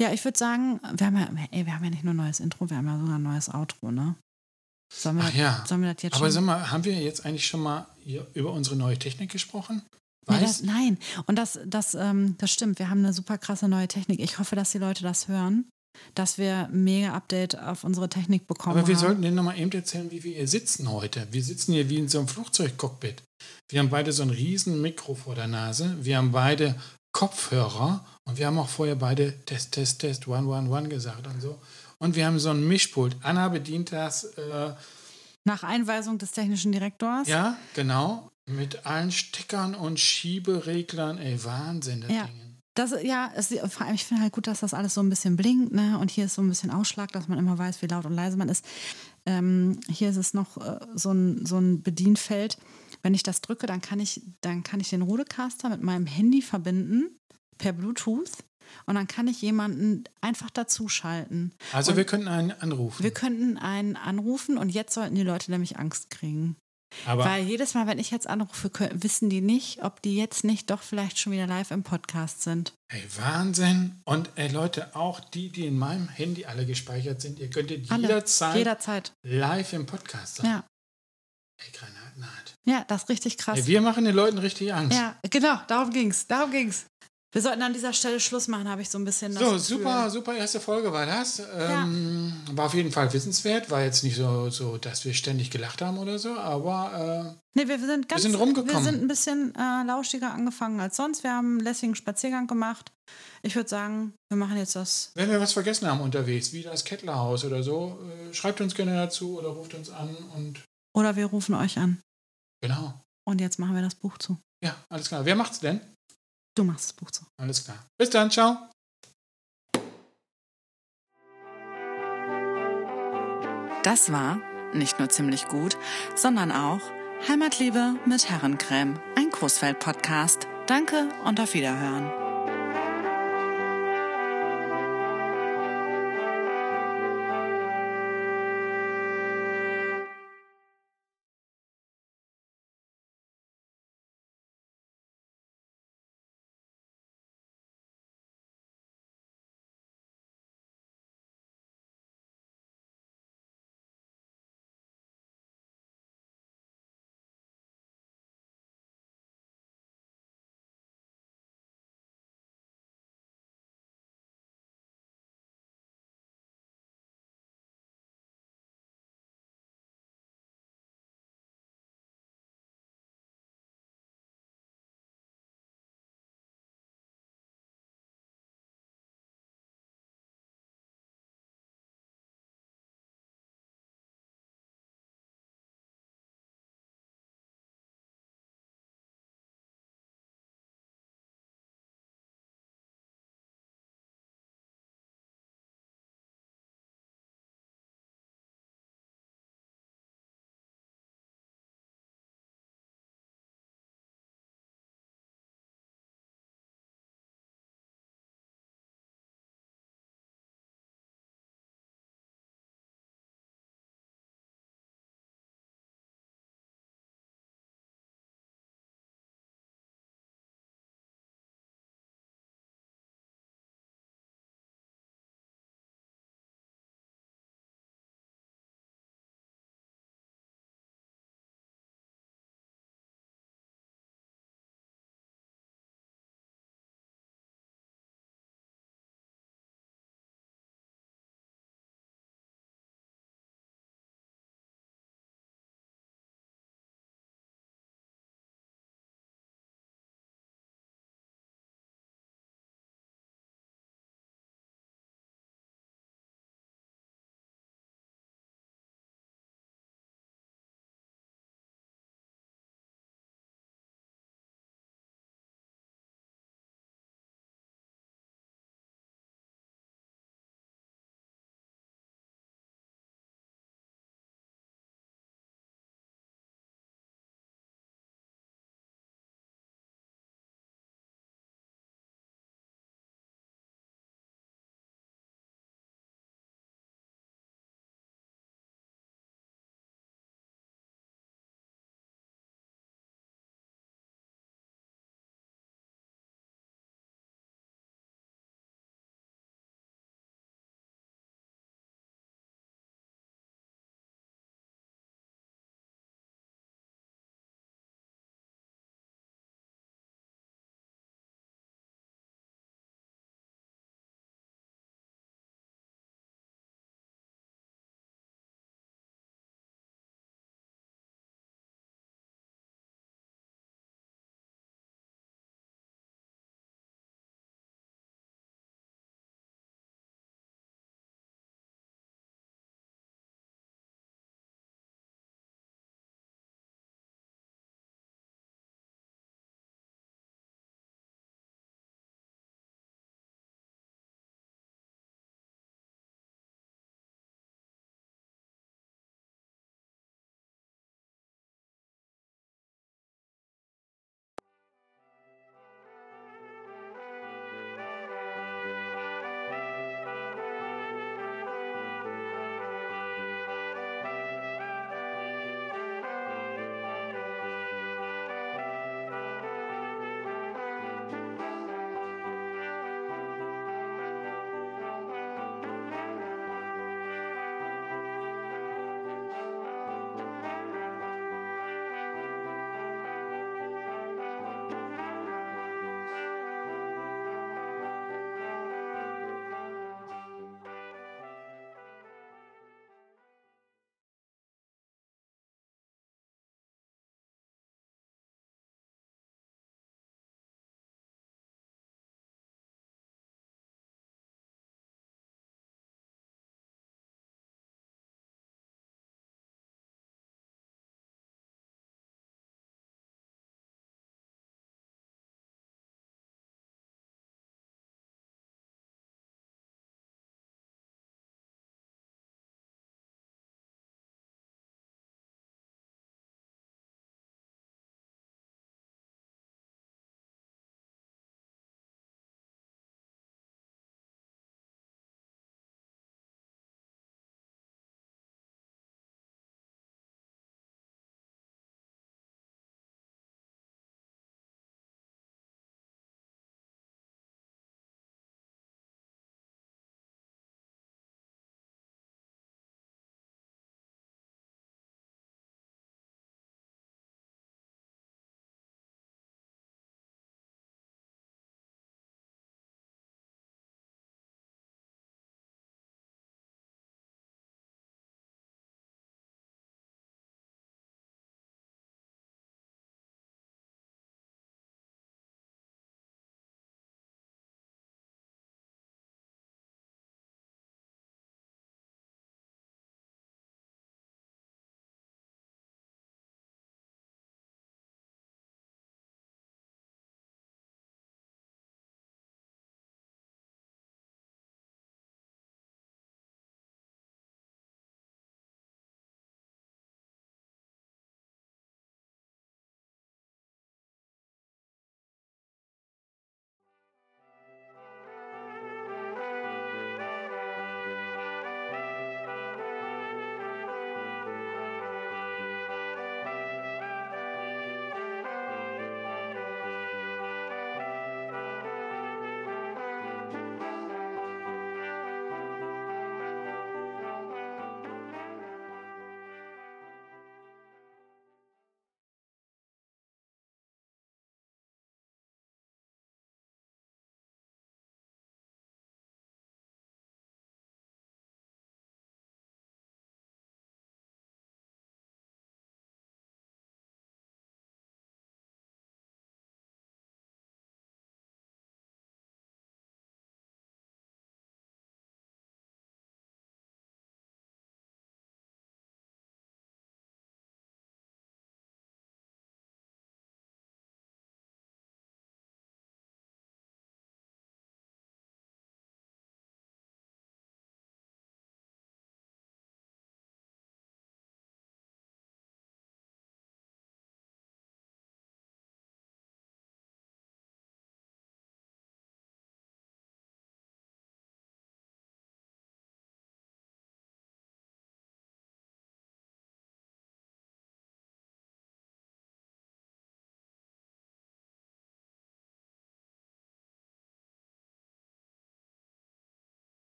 Ja, ich würde sagen, wir haben, ja, ey, wir haben ja nicht nur ein neues Intro, wir haben ja sogar ein neues Outro, ne? Sollen wir, Ach ja. sollen wir das jetzt Aber schon? sag mal, haben wir jetzt eigentlich schon mal hier über unsere neue Technik gesprochen? Nee, das, nein, und das, das, ähm, das stimmt. Wir haben eine super krasse neue Technik. Ich hoffe, dass die Leute das hören, dass wir ein mega Update auf unsere Technik bekommen Aber wir haben. sollten denen nochmal eben erzählen, wie wir hier sitzen heute. Wir sitzen hier wie in so einem Flugzeugcockpit. Wir haben beide so ein riesen Mikro vor der Nase. Wir haben beide Kopfhörer und wir haben auch vorher beide Test, Test, Test, One, One, One gesagt und so. Und wir haben so ein Mischpult. Anna bedient das, äh, Nach Einweisung des technischen Direktors. ja, genau, mit allen Steckern und Schiebereglern. Ey, Wahnsinn, das Ja. Ding. Das, ja, es, vor allem, ich finde halt gut, dass das alles so ein bisschen blinkt, ne? Und hier ist so ein bisschen Ausschlag, dass man immer weiß, wie laut und leise man ist. Ähm, hier ist es noch äh, so, ein, so ein Bedienfeld. Wenn ich das drücke, dann kann ich, dann kann ich den Rodecaster mit meinem Handy verbinden per Bluetooth und dann kann ich jemanden einfach dazuschalten. Also Und wir könnten einen anrufen. wir könnten einen anrufen und jetzt sollten die Leute nämlich Angst kriegen. Aber Weil jedes Mal, wenn ich jetzt anrufe, wissen die nicht, ob die jetzt nicht doch vielleicht schon wieder live im Podcast sind. Ey, Wahnsinn. Und ey, Leute, auch die, die in meinem Handy alle gespeichert sind, ihr könntet Alle. jederzeit Jederzeit. live im Podcast sein. Ja. Ey, Granatenart. Ja, das ist richtig krass. Ey, wir machen den Leuten richtig Angst. ja, genau, darum ging's. Darum ging's. Wir sollten an dieser Stelle Schluss machen, habe ich so ein bisschen das So, super, super erste Folge war das. Ähm, War auf jeden Fall wissenswert. War jetzt nicht so, so, dass wir ständig gelacht haben oder so, aber Nee, wir, wir sind ganz, sind rumgekommen. Wir sind ein bisschen äh, lauschiger angefangen als sonst. Wir haben einen lässigen Spaziergang gemacht. Ich würde sagen, wir machen jetzt das. äh, wenn wir was vergessen haben unterwegs, wie das Kettlerhaus oder so, äh, schreibt uns gerne dazu oder ruft uns an und Oder wir rufen euch an. genau. Und jetzt machen wir das Buch zu. Ja, alles klar. Wer macht's denn? Du machst das Buch zu. Alles klar. Bis dann, ciao. Das war nicht nur ziemlich gut, sondern auch Heimatliebe mit Herrencreme, ein Coesfeld-Podcast. Danke und auf Wiederhören.